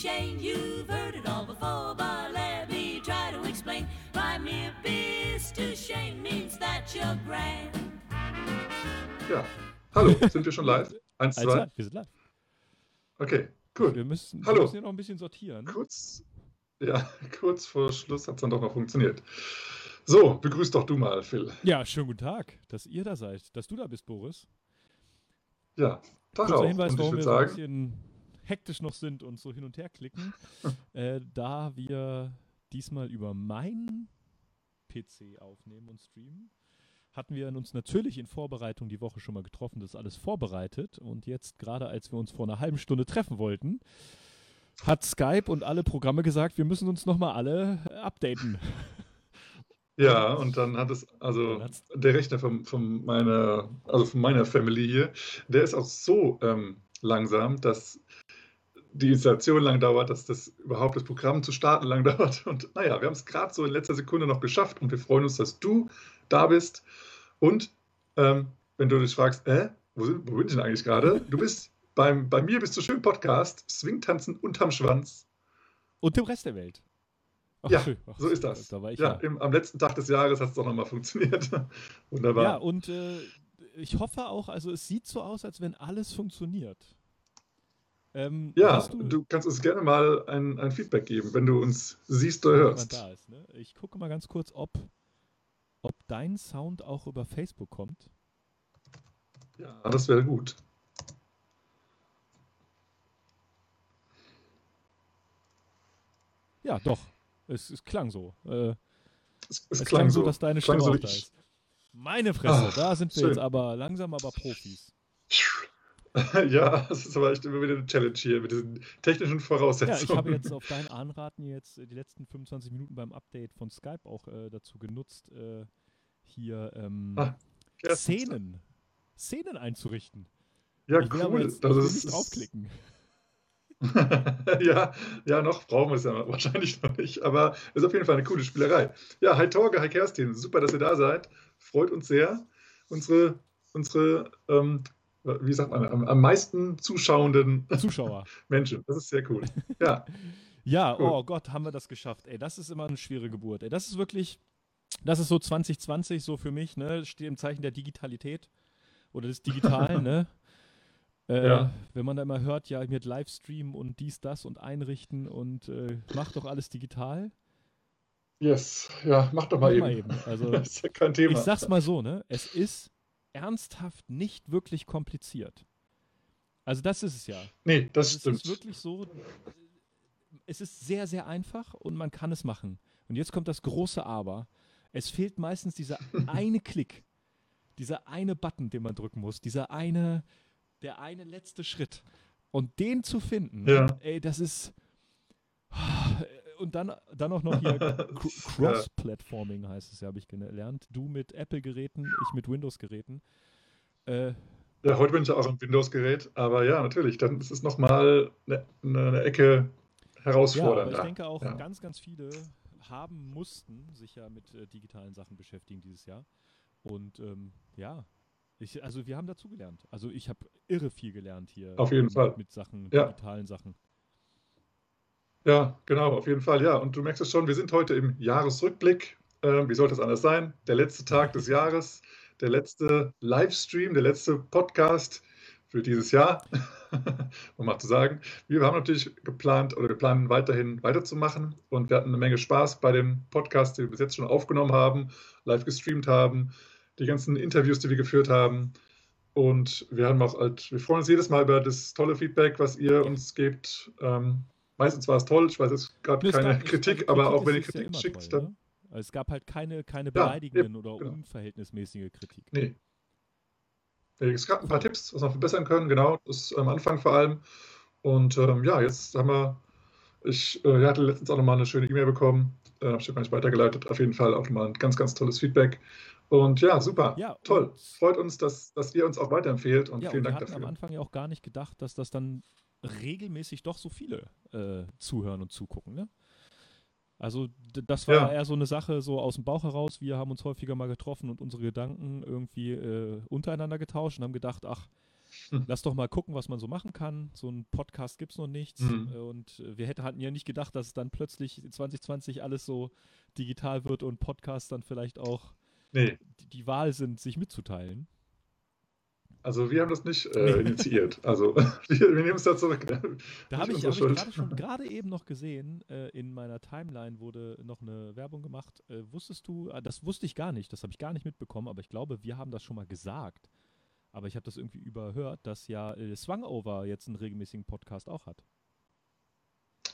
Shane. You've heard it all before, but let me try to explain. By mere beast to Shane means that you're grand. Ja. Hallo, sind wir schon live? Eins, Also, zwei. wir sind live. Okay, cool. Wir müssen, Hallo. wir müssen ja noch ein bisschen sortieren. Kurz, ja, kurz vor Schluss hat es dann doch noch funktioniert. So, begrüß doch du mal, Phil. Ja, schönen guten Tag, dass ihr da seid, dass du da bist, Boris. Ja, Tag Kurzer auch. Hinweis, Und ich warum würde wir so ein sagen, bisschen hektisch noch sind und so hin und her klicken. äh, da wir diesmal über meinen PC aufnehmen und streamen, hatten wir uns natürlich in Vorbereitung die Woche schon mal getroffen, das ist alles vorbereitet. Und jetzt, gerade als wir uns vor einer halben Stunde treffen wollten, hat Skype und alle Programme gesagt, wir müssen uns nochmal alle äh, updaten. ja, und dann hat es, also der Rechner von, von meiner, also von meiner Family hier, der ist auch so ähm, langsam, dass die Installation lang dauert, dass das überhaupt das Programm zu starten lang dauert. Und naja, wir haben es gerade so in letzter Sekunde noch geschafft und wir freuen uns, dass du da bist. Und ähm, wenn du dich fragst, äh, wo, sind, wo bin ich denn eigentlich gerade? Du bist beim, bei mir bist du schön Podcast, Swingtanzen unterm Schwanz. Und dem Rest der Welt. Ach, Ja, schön. So ist das. Da ja, ja. Im, am letzten Tag des Jahres hat es doch nochmal funktioniert. Wunderbar. Ja, und äh, ich hoffe auch, also es sieht so aus, als wenn alles funktioniert. Ähm, Ja, du, du kannst uns gerne mal ein, ein Feedback geben, wenn du uns siehst oder hörst. ist, ne? Ich gucke mal ganz kurz, ob, ob dein Sound auch über Facebook kommt. Ja, das wäre gut. Ja, doch. Es, es klang so. Äh, Es, es es klang so, dass deine klang Stimme so da ist. Meine Fresse, Ach, da sind wir schön. jetzt aber langsam aber Profis. Ja, das ist aber echt immer wieder eine Challenge hier mit diesen technischen Ja, Voraussetzungen. ich habe jetzt auf dein Anraten jetzt äh, die letzten 25 Minuten beim Update von Skype auch äh, dazu genutzt, äh, hier ähm, Ah, ja, Szenen, Szenen einzurichten. Ja, ich cool. jetzt Das ist, nicht draufklicken. ja, ja, noch brauchen wir es ja wahrscheinlich noch nicht, aber ist auf jeden Fall eine coole Spielerei. Ja, hi Torge, hi Kerstin, super, dass ihr da seid. Freut uns sehr. Unsere, unsere ähm, wie sagt man, am, am meisten zuschauenden Zuschauer. Menschen. Das ist sehr cool. Ja, Ja, Cool. oh Gott, haben wir das geschafft. Ey, das ist immer eine schwere Geburt. Ey, das ist wirklich, das ist so 2020 so für mich, ne? Steht im Zeichen der Digitalität oder des Digitalen, ne? Äh, Ja. Wenn man da immer hört, ja, mit Livestream und dies, das und einrichten und äh, macht doch alles digital. yes. Ja, mach doch mal Mach eben. mal eben. Also, Das ist ja kein Thema. ich sag's mal so, ne? Es ist ernsthaft nicht wirklich kompliziert. Also das ist es ja. Nee, das Also es stimmt. ist wirklich so, es ist sehr, sehr einfach und man kann es machen. Und jetzt kommt das große Aber. Es fehlt meistens dieser eine Klick, dieser eine Button, den man drücken muss, dieser eine, der eine letzte Schritt. Und den zu finden, Ja. ey, das ist. Und dann, dann auch noch hier Cr- Cross-Platforming heißt es ja, habe ich gelernt. Du mit Apple-Geräten, ich mit Windows-Geräten. Äh, Ja, heute bin ich ja auch am Windows-Gerät, aber ja, natürlich, dann ist es nochmal eine, eine Ecke Ja, herausfordernder. aber ich denke auch, Ja. ganz, ganz viele haben, mussten sich ja mit äh, digitalen Sachen beschäftigen dieses Jahr. Und ähm, ja, ich, also wir haben dazugelernt. Also ich habe irre viel gelernt hier. Auf jeden ähm, Fall. Mit Sachen, Ja. digitalen Sachen. Ja, genau, auf jeden Fall, ja. Und du merkst es schon, wir sind heute im Jahresrückblick. Ähm, wie sollte es anders sein? Der letzte Tag des Jahres, der letzte Livestream, der letzte Podcast für dieses Jahr, um mal zu sagen. Wir haben natürlich geplant oder wir planen weiterhin weiterzumachen und wir hatten eine Menge Spaß bei den Podcasts, die wir bis jetzt schon aufgenommen haben, live gestreamt haben, die ganzen Interviews, die wir geführt haben. Und wir haben auch halt, wir freuen uns jedes Mal über das tolle Feedback, was ihr uns gebt. Ähm, meistens war es toll, ich weiß jetzt gerade Nee, es keine gab- es- Kritik, aber auch wenn ihr ja Kritik immer schickt, toll, dann. ne? Es gab halt keine, keine Ja, beleidigenden eben, oder genau. unverhältnismäßige Kritik. Nee. Nee, Es gab ein paar Tipps, was wir verbessern können, genau, das am Anfang vor allem. Und ähm, ja, jetzt haben wir, ich äh, hatte letztens auch nochmal eine schöne E-Mail bekommen, äh, habe ich dir gar nicht weitergeleitet, auf jeden Fall auch nochmal ein ganz, ganz tolles Feedback. Und ja, super, Ja, toll. Freut uns, dass, dass ihr uns auch weiterempfehlt und Ja, vielen und wir Dank hatten am dafür. Anfang ja auch gar nicht gedacht, dass das dann regelmäßig doch so viele äh, zuhören und zugucken. Ne? Also das war Ja. eher so eine Sache so aus dem Bauch heraus. Wir haben uns häufiger mal getroffen und unsere Gedanken irgendwie äh, untereinander getauscht und haben gedacht, ach, Hm. lass doch mal gucken, was man so machen kann. So ein Podcast gibt es noch nichts. Mhm. Und wir hätten hatten ja nicht gedacht, dass dann plötzlich 2020 alles so digital wird und Podcasts dann vielleicht auch Nee, die, die Wahl sind, sich mitzuteilen. Also wir haben das nicht äh, initiiert. Also wir, wir nehmen es da zurück. Da habe ich, hab ich gerade schon gerade eben noch gesehen, äh, in meiner Timeline wurde noch eine Werbung gemacht. Äh, wusstest du, äh, das wusste ich gar nicht, das habe ich gar nicht mitbekommen, aber ich glaube, wir haben das schon mal gesagt. Aber ich habe das irgendwie überhört, dass ja äh, Swangover jetzt einen regelmäßigen Podcast auch hat.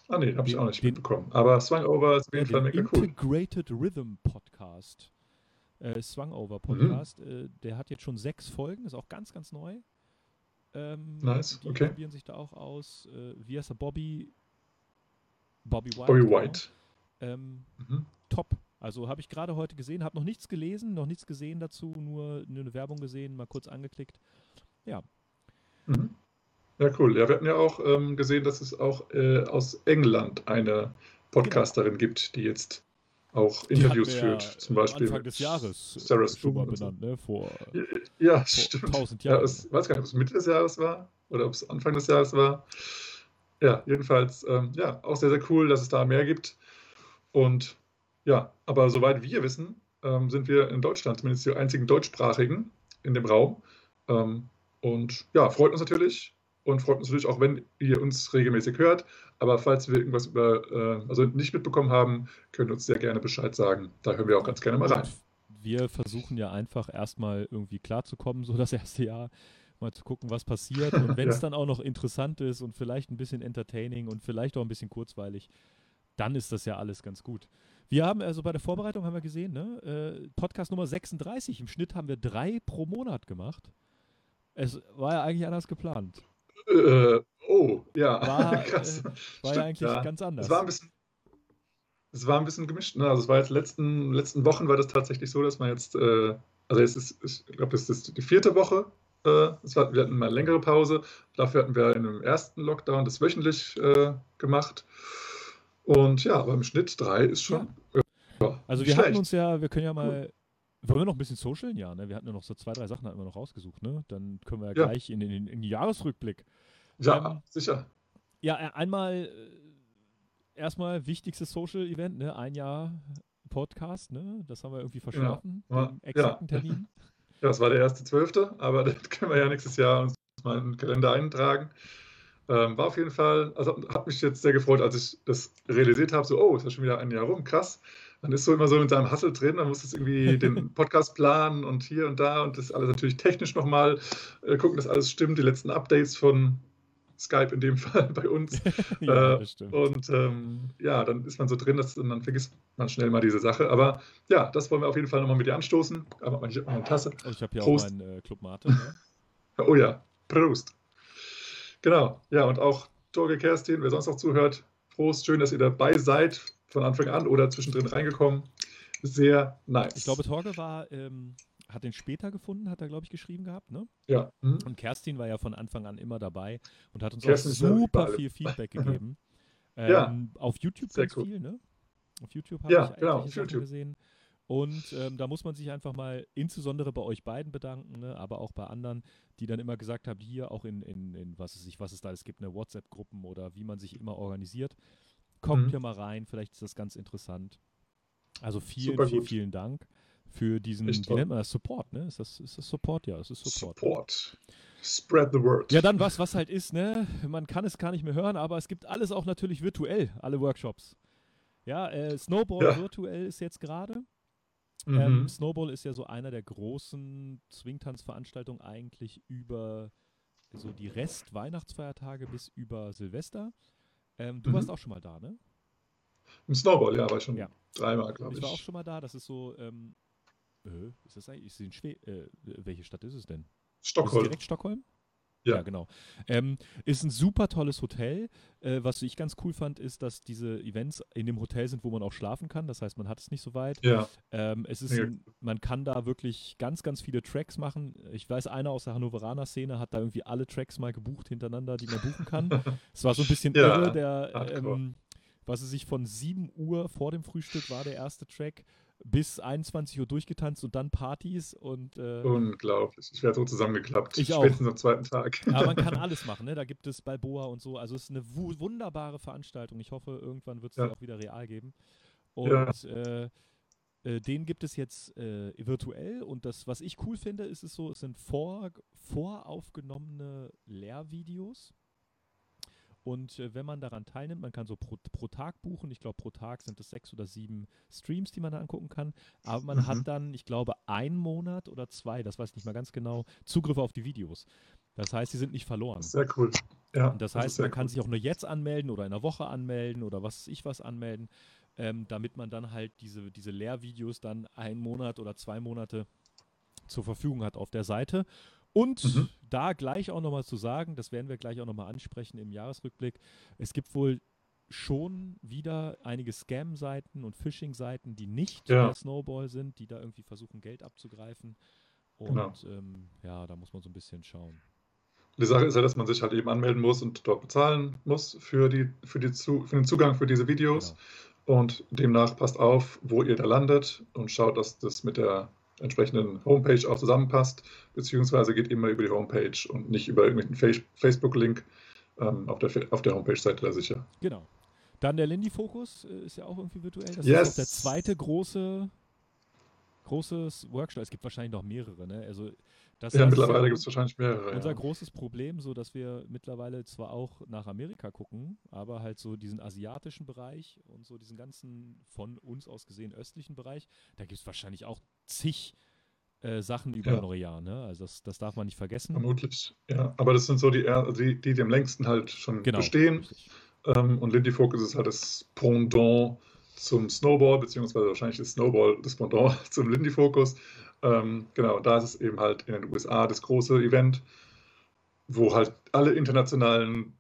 Ah nee, habe ich auch nicht den- mitbekommen. Aber Swangover ist auf jeden Fall mega cool. Integrated Rhythm Podcast. Äh, Swangover Podcast. Äh, der hat jetzt schon sechs Folgen, ist auch ganz, ganz neu. Ähm, Nice, die okay. probieren sich da auch aus. Äh, wie heißt er? Bobby? Bobby White. Bobby genau. White. Ähm, Mhm. top. Also habe ich gerade heute gesehen, habe noch nichts gelesen, noch nichts gesehen dazu, nur eine Werbung gesehen, mal kurz angeklickt. Mhm. Ja, cool. Ja, wir hatten ja auch ähm, gesehen, dass es auch äh, aus England eine Podcasterin gibt, die jetzt auch Interviews führt. ja, Zum Beispiel Anfang des Jahres Sarah Spoon benannt, ne? Vor, Ja, vor stimmt. 1000 Ja, Jahren. es, weiß gar nicht, ob es Mitte des Jahres war oder ob es Anfang des Jahres war. Ja, jedenfalls, ähm, ja, auch sehr, sehr cool, dass es da mehr gibt. Und ja, aber soweit wir wissen, ähm, sind wir in Deutschland zumindest die einzigen deutschsprachigen in dem Raum. Ähm, und ja, freut uns natürlich und freut uns natürlich auch, wenn ihr uns regelmäßig hört. Aber falls wir irgendwas über, äh, also nicht mitbekommen haben, könnt ihr uns sehr gerne Bescheid sagen. Da hören wir auch ganz gerne mal rein. Wir versuchen ja einfach erstmal irgendwie klarzukommen, so das erste Jahr, mal zu gucken, was passiert. Und wenn es Ja. dann auch noch interessant ist und vielleicht ein bisschen entertaining und vielleicht auch ein bisschen kurzweilig, dann ist das ja alles ganz gut. Wir haben also bei der Vorbereitung haben wir gesehen, ne? Äh, Podcast Nummer 36. Im Schnitt haben wir drei pro Monat gemacht. Es war ja eigentlich anders geplant. Äh, oh, ja, War, krass. äh, War ja eigentlich ja. ganz anders. Es war ein bisschen, es war ein bisschen gemischt. Ne? Also es war jetzt letzten letzten Wochen war das tatsächlich so, dass man jetzt, äh, also jetzt ist, ich glaube, das ist die vierte Woche. Äh, es war, wir hatten mal eine längere Pause. Dafür hatten wir in dem ersten Lockdown das wöchentlich äh, gemacht. Und ja, aber im Schnitt drei ist schon. äh, Ja, Also wir hatten schlecht. uns ja, wir können ja mal, wollen wir noch ein bisschen socialen? Ja, ne? Wir hatten ja noch so zwei, drei Sachen hatten wir noch rausgesucht, ne? Dann können wir ja, Ja. gleich in den, in den Jahresrückblick. Ja, ähm, sicher. Ja, äh, einmal äh, erstmal wichtigstes Social Event, ne? Ein Jahr Podcast, ne? Das haben wir irgendwie verschlafen, Ja, den ja. exakten Termin. Ja, das war der erste Zwölfte, aber das können wir ja nächstes Jahr uns mal in den Kalender eintragen. Ähm, war auf jeden Fall, also hat mich jetzt sehr gefreut, als ich das realisiert habe, so, oh, ist ja schon wieder ein Jahr rum, krass. Man ist so immer so in seinem Hustle drin, man muss jetzt irgendwie den Podcast planen und hier und da und das alles natürlich technisch nochmal äh, gucken, dass alles stimmt, die letzten Updates von Skype in dem Fall bei uns. ja, Äh. Und ähm, ja, dann ist man so drin, dass, und dann vergisst man schnell mal diese Sache. Aber ja, das wollen wir auf jeden Fall nochmal mit dir anstoßen. Aber ich habe meine Tasse. Oh, ich habe hier Prost. auch meinen äh, Club Mate. Ne? Oh ja, Prost. Genau, ja, und auch Torge Kerstin, wer sonst noch zuhört, Prost, schön, dass ihr dabei seid, von Anfang an oder zwischendrin reingekommen. Sehr nice. Ich glaube, Torge war, ähm, hat den später gefunden, hat er, glaube ich, geschrieben gehabt, ne? ja. Hm? Und Kerstin war ja von Anfang an immer dabei und hat uns Kerstin auch ja super viel Feedback gegeben. Ja. Ähm, auf YouTube Sehr ganz cool. viel, ne? Auf YouTube habe Ja, ich genau, auf YouTube. gesehen. Und ähm, da muss man sich einfach mal insbesondere bei euch beiden bedanken, ne? aber auch bei anderen, die dann immer gesagt haben, hier auch in, in, in was es sich, was es da alles gibt, ne, WhatsApp-Gruppen oder wie man sich immer organisiert. Kommt Mhm. hier mal rein, vielleicht ist das ganz interessant. Also vielen, vielen, vielen Dank für diesen, wie nennt man das, Support, ne? Ist das, ist das Support? Ja, es ist Support. Support. Spread the word. Ja, dann was, was halt ist, ne? Man kann es gar nicht mehr hören, aber es gibt alles auch natürlich virtuell, alle Workshops. Ja, äh, Snowball Ja. virtuell ist jetzt gerade. Mhm. Ähm, Snowball ist ja so einer der großen Swingtanzveranstaltungen eigentlich über so die Rest-Weihnachtsfeiertage bis über Silvester. Ähm, du Mhm. warst auch schon mal da, ne? Im Snowball, ja, war ich schon Ja. dreimal, glaube Ich ich. war auch schon mal da. Das ist so, ähm, äh, ist das eigentlich, ist in Schwe äh, welche Stadt ist es denn? Stockholm. direkt Stockholm? Ja. genau. Ähm, ist ein super tolles Hotel. Äh, was ich ganz cool fand, ist, dass diese Events in dem Hotel sind, wo man auch schlafen kann. Das heißt, man hat es nicht so weit. Ja, Ähm, es ist Mega ein, man kann da wirklich ganz, ganz viele Tracks machen. Ich weiß, einer aus der Hannoveraner Szene hat da irgendwie alle Tracks mal gebucht hintereinander, die man buchen kann. Es war so ein bisschen Ja, irre, der, ähm, was es sich von 7 Uhr vor dem Frühstück war der erste Track bis 21 Uhr durchgetanzt und dann Partys und äh, Unglaublich. Ich werde so zusammengeklappt. Ich auch. Spätestens am zweiten Tag. ja, man kann alles machen, ne? Da gibt es Balboa und so. Also es ist eine wu- wunderbare Veranstaltung. Ich hoffe, irgendwann wird es Ja. auch wieder real geben. Und Ja. äh, äh, den gibt es jetzt äh, virtuell und das, was ich cool finde, ist es so, es sind vor, voraufgenommene Lehrvideos. Und äh, wenn man daran teilnimmt, man kann so pro, pro Tag buchen. Ich glaube, pro Tag sind es sechs oder sieben Streams, die man da angucken kann. Aber man Mhm. hat dann, ich glaube, einen Monat oder zwei, das weiß ich nicht mal ganz genau, Zugriff auf die Videos. Das heißt, sie sind nicht verloren. Sehr cool. Ja, Und das ist heißt, man kann cool. sich auch nur jetzt anmelden oder in einer Woche anmelden oder was weiß ich was anmelden, ähm, damit man dann halt diese, diese Lehrvideos dann einen Monat oder zwei Monate zur Verfügung hat auf der Seite. Und Mhm. da gleich auch nochmal zu sagen, das werden wir gleich auch nochmal ansprechen im Jahresrückblick, es gibt wohl schon wieder einige Scam-Seiten und Phishing-Seiten, die nicht Ja. der Snowball sind, die da irgendwie versuchen, Geld abzugreifen. Und Genau. ähm, ja, da muss man so ein bisschen schauen. Die Sache ist ja, dass man sich halt eben anmelden muss und dort bezahlen muss für, die, für, die für den Zugang für diese Videos. Genau. Und demnach passt auf, wo ihr da landet und schaut, dass das mit der entsprechenden Homepage auch zusammenpasst, beziehungsweise geht immer über die Homepage und nicht über irgendeinen Face- Facebook-Link ähm, auf, der, auf der Homepage seid ihr da sicher. Genau. Dann der Lindy-Fokus äh, ist ja auch irgendwie virtuell. Das Yes. ist auch der zweite große großes Workshop. Es gibt wahrscheinlich noch mehrere, ne? Also das Ja, mittlerweile gibt es wahrscheinlich mehrere. unser Ja. großes Problem, so dass wir mittlerweile zwar auch nach Amerika gucken, aber halt so diesen asiatischen Bereich und so diesen ganzen von uns aus gesehen östlichen Bereich, da gibt es wahrscheinlich auch zig äh, Sachen über Ja. Neujahr, ne? Also das, das darf man nicht vergessen. Vermutlich, ja. Aber das sind so die, die, die, die am längsten halt schon Genau. bestehen. Ähm, und Lindy Focus ist halt das Pendant zum Snowball, beziehungsweise wahrscheinlich ist Snowball das Pendant zum Lindy Focus. Ähm, genau, da ist es eben halt in den USA das große Event, wo halt alle internationalen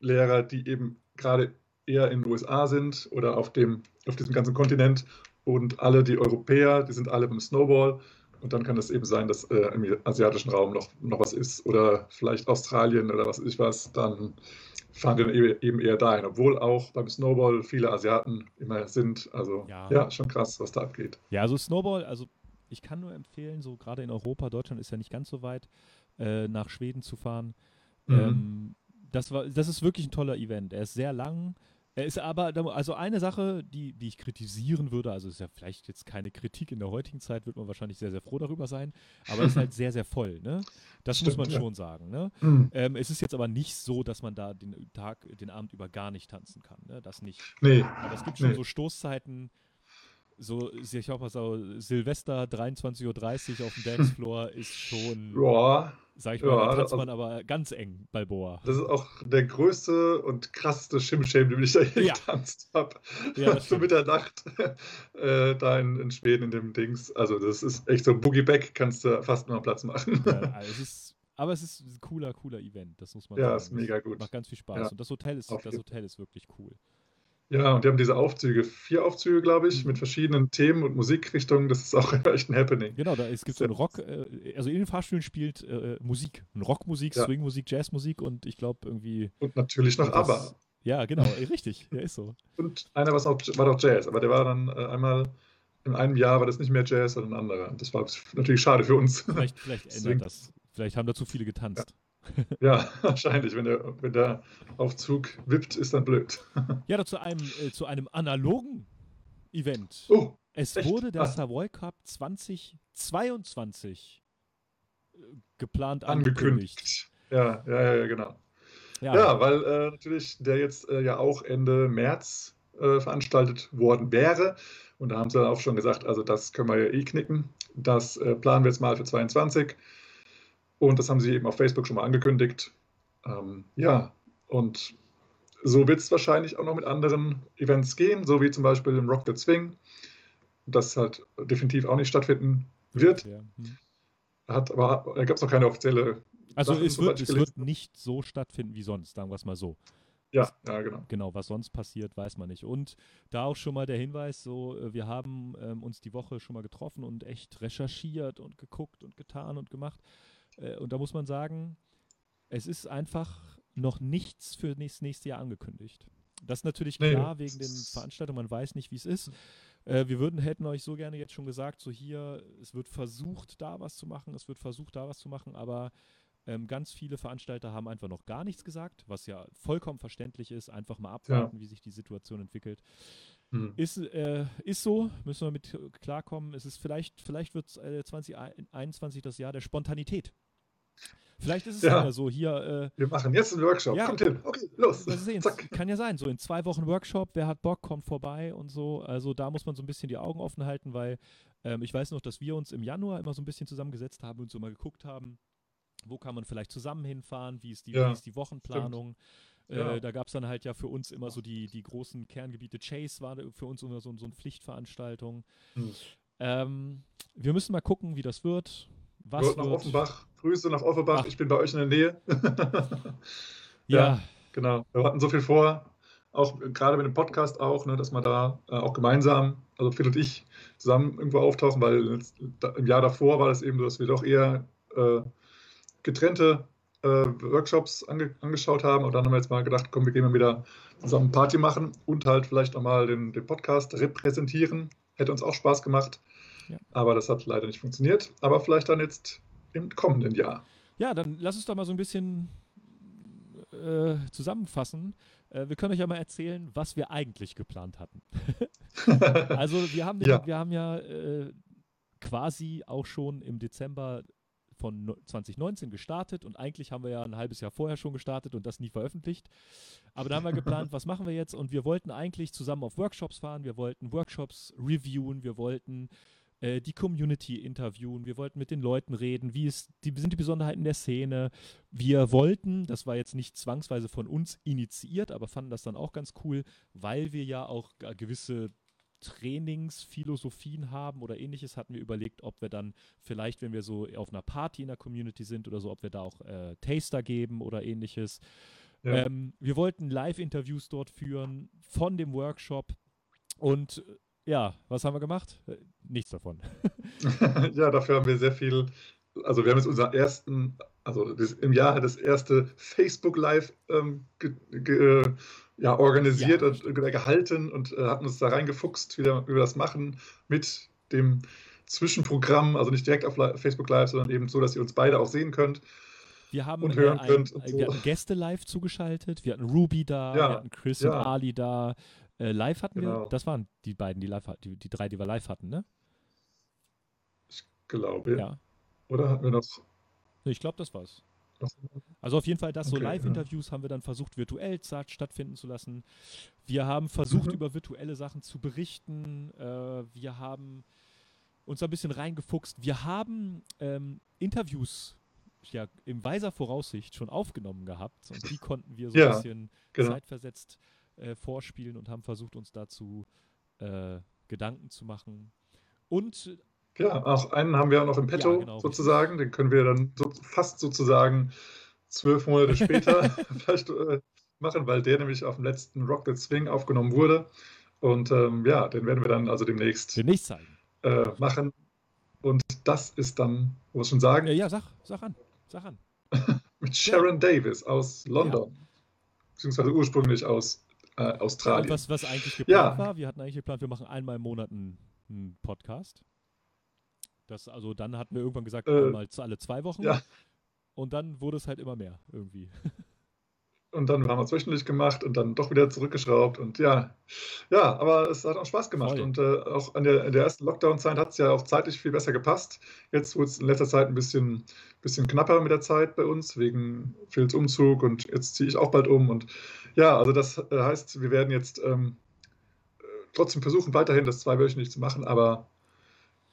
Lehrer, die eben gerade eher in den USA sind oder auf, dem, auf diesem ganzen Kontinent und alle die Europäer, die sind alle beim Snowball. Und dann kann es eben sein, dass äh, im asiatischen Raum noch, noch was ist oder vielleicht Australien oder was ich was, dann fahren wir e- eben eher dahin, obwohl auch beim Snowball viele Asiaten immer sind. Also Ja. ja, schon krass, was da abgeht. Ja, also Snowball, also ich kann nur empfehlen, so gerade in Europa, Deutschland ist ja nicht ganz so weit, äh, nach Schweden zu fahren. Mhm. Ähm, das, war, das ist wirklich ein toller Event. Er ist sehr lang. Er ist aber, also eine Sache, die, die ich kritisieren würde, also ist ja vielleicht jetzt keine Kritik in der heutigen Zeit, wird man wahrscheinlich sehr, sehr froh darüber sein, aber es ist halt sehr, sehr voll, ne? Das muss Stimmt, man ja. schon sagen, ne? Hm. Ähm, es ist jetzt aber nicht so, dass man da den Tag, den Abend über gar nicht tanzen kann, ne? Das nicht. Nee, Aber es gibt schon Nee. so Stoßzeiten, so, ich glaube mal so, Silvester 23.30 Uhr auf dem Dancefloor ist schon, ja, sag ich mal, ja, da tanzt man aber ganz eng, Balboa. das ist auch der größte und krasseste Schimmschäm, den ich da je Ja. getanzt habe. Ja, stimmt. Mitternacht äh, da in, in Schweden in dem Dings. Also das ist echt so Boogie Back, kannst du fast nur Platz machen. Ja, also es ist, aber es ist ein cooler, cooler Event, das muss man Ja, sagen. ist mega gut. Macht ganz viel Spaß. Ja, Und das Hotel ist, auf das Hotel ist wirklich cool. Ja, und die haben diese Aufzüge, vier Aufzüge, glaube ich, Mhm. mit verschiedenen Themen und Musikrichtungen. Das ist auch echt ein Happening. Genau, da, es gibt so einen Rock, äh, also in den Fahrstühlen spielt äh, Musik. Rockmusik, Ja. Swingmusik, Jazzmusik und ich glaube irgendwie. Und natürlich noch das- ABBA. Ja, genau, richtig, der ist so. Und einer war's auch, war doch Jazz, aber der war dann äh, einmal in einem Jahr war das nicht mehr Jazz, sondern ein anderer. Das war natürlich schade für uns. Vielleicht, vielleicht ändert das. Vielleicht haben da zu viele getanzt. Ja, wahrscheinlich. Wenn der, wenn der Aufzug wippt, ist dann blöd. Ja, zu einem, äh, zu einem analogen Event. Oh, es echt? wurde der Ah. Savoy Cup 2022 äh, geplant angekündigt. angekündigt. Ja, ja, ja, ja, genau. Ja, Ja, weil äh, natürlich der jetzt äh, ja auch Ende März äh, veranstaltet worden wäre. Und da haben sie dann auch schon gesagt, also das können wir ja eh knicken. Das äh, planen wir jetzt mal für 22. Und das haben sie eben auf Facebook schon mal angekündigt. Ähm, ja, und so wird es wahrscheinlich auch noch mit anderen Events gehen, so wie zum Beispiel im Rock the Swing, das halt definitiv auch nicht stattfinden wird. Ja. Hm. Hat aber da gab es noch keine offizielle. Also Sachen, es wird, es wird nicht so stattfinden wie sonst, sagen wir es mal so. Ja, ja, genau. Genau, was sonst passiert, weiß man nicht. Und da auch schon mal der Hinweis, so, äh, wir haben ähm, uns die Woche schon mal getroffen und echt recherchiert und geguckt und getan und gemacht. Äh, und da muss man sagen, es ist einfach noch nichts für nächstes, nächste Jahr angekündigt. Das ist natürlich Nee, klar wegen den das- Veranstaltungen, man weiß nicht, wie es ist. Äh, wir würden, hätten euch so gerne jetzt schon gesagt, so hier, es wird versucht, da was zu machen, es wird versucht, da was zu machen, aber ähm, ganz viele Veranstalter haben einfach noch gar nichts gesagt, was ja vollkommen verständlich ist. Einfach mal abwarten, wie sich die Situation entwickelt. Hm. Ist, äh, ist so, müssen wir mit klarkommen. Es ist vielleicht, vielleicht wird äh, 2021 das Jahr der Spontanität. Vielleicht ist es Ja. so, hier, äh, Wir machen jetzt einen Workshop. Ja. Kommt hin. Okay, los. eh, Zack. kann ja sein, so in zwei Wochen Workshop, wer hat Bock, kommt vorbei und so. Also da muss man so ein bisschen die Augen offen halten, weil ähm, ich weiß noch, dass wir uns im Januar immer so ein bisschen zusammengesetzt haben und so mal geguckt haben, wo kann man vielleicht zusammen hinfahren, wie ist die, Ja, wie ist die Wochenplanung. Äh, Ja. Da gab es dann halt ja für uns immer so die, die großen Kerngebiete. Chase war für uns immer so, so eine Pflichtveranstaltung. Hm. Ähm, wir müssen mal gucken, wie das wird. Was Gut, nach wird. Offenbach. Grüße nach Offenbach. Ach. Ich bin bei euch in der Nähe. Ja, Ja. Genau. Wir hatten so viel vor, auch gerade mit dem Podcast auch, ne, dass wir da äh, auch gemeinsam, also Phil und ich, zusammen irgendwo auftauchen, weil im Jahr davor war das eben so, dass wir doch eher äh, getrennte äh, Workshops ange angeschaut haben. Und dann haben wir jetzt mal gedacht, komm, wir gehen mal wieder zusammen Party machen und halt vielleicht nochmal den, den Podcast repräsentieren. Hätte uns auch Spaß gemacht. Ja. Aber das hat leider nicht funktioniert. Aber vielleicht dann jetzt im kommenden Jahr. Ja, dann lass uns doch mal so ein bisschen äh, zusammenfassen. Äh, wir können euch ja mal erzählen, was wir eigentlich geplant hatten. Also wir haben ja, Ja. wir haben ja äh, quasi auch schon im Dezember von no- 2019 gestartet und eigentlich haben wir ja ein halbes Jahr vorher schon gestartet und das nie veröffentlicht. Aber da haben wir geplant, was machen wir jetzt? Und wir wollten eigentlich zusammen auf Workshops fahren, wir wollten Workshops reviewen, wir wollten äh, die Community interviewen, wir wollten mit den Leuten reden, wie ist, die sind die Besonderheiten der Szene. Wir wollten, das war jetzt nicht zwangsweise von uns initiiert, aber fanden das dann auch ganz cool, weil wir ja auch gewisse Trainingsphilosophien haben oder ähnliches, hatten wir überlegt, ob wir dann vielleicht, wenn wir so auf einer Party in der Community sind oder so, ob wir da auch äh, Taster geben oder ähnliches. Ja. Ähm, wir wollten Live-Interviews dort führen von dem Workshop und ja, was haben wir gemacht? Äh, nichts davon. ja, dafür haben wir sehr viel. Also, wir haben jetzt unseren ersten, also das, im Jahr das erste Facebook Live ähm, ge, ge, ja, organisiert Ja, und ge, gehalten und äh, hatten uns da reingefuchst, wie wir, wie wir das machen mit dem Zwischenprogramm, also nicht direkt auf Facebook Live, sondern eben so, dass ihr uns beide auch sehen könnt. Wir haben, Und hören äh, ein, könnt und äh, so. wir hatten Gäste live zugeschaltet, wir hatten Ruby da, Ja, wir hatten Chris ja. und Ali da. Äh, live hatten wir, Genau. das waren die beiden, die live die, die drei, die wir live hatten, ne? Glaube Ja. Oder hatten wir noch. Nee, Ich glaube, das war's. Also auf jeden Fall, das so Okay, ja. Live-Interviews haben wir dann versucht, virtuell stattfinden zu lassen. Wir haben versucht, Mhm. über virtuelle Sachen zu berichten. Äh, wir haben uns ein bisschen reingefuchst. Wir haben ähm, Interviews ja in weiser Voraussicht schon aufgenommen gehabt und die konnten wir so Ja, ein bisschen Genau. zeitversetzt äh, vorspielen und haben versucht, uns dazu äh, Gedanken zu machen. Und Ja, auch einen haben wir auch noch im Petto, Ja, genau, sozusagen. Den können wir dann so, fast sozusagen zwölf Monate später vielleicht äh, machen, weil der nämlich auf dem letzten Rock the Swing aufgenommen wurde. Und ähm, ja, den werden wir dann also demnächst demnächst zeigen. äh, machen. Und das ist dann, muss ich schon sagen, ja, sag, sag an. Sag an. mit Sharon Davis aus London, beziehungsweise ursprünglich aus äh, Ja, und Australien. was, was eigentlich geplant Ja. war, wir hatten eigentlich geplant, wir machen einmal im Monat einen, einen Podcast. Das, also dann hatten wir irgendwann gesagt, Äh, einmal alle zwei Wochen. ja. Und dann wurde es halt immer mehr irgendwie. Und dann haben wir es wöchentlich gemacht und dann doch wieder zurückgeschraubt. Und ja, ja, aber es hat auch Spaß gemacht. Voll. Und äh, auch an der, in der ersten Lockdown-Zeit hat es ja auch zeitlich viel besser gepasst. Jetzt wurde es in letzter Zeit ein bisschen, bisschen knapper mit der Zeit bei uns, wegen Phils Umzug und jetzt ziehe ich auch bald um. Und ja, also das äh, heißt, wir werden jetzt ähm, äh, trotzdem versuchen, weiterhin das zweiwöchentlich zu machen, aber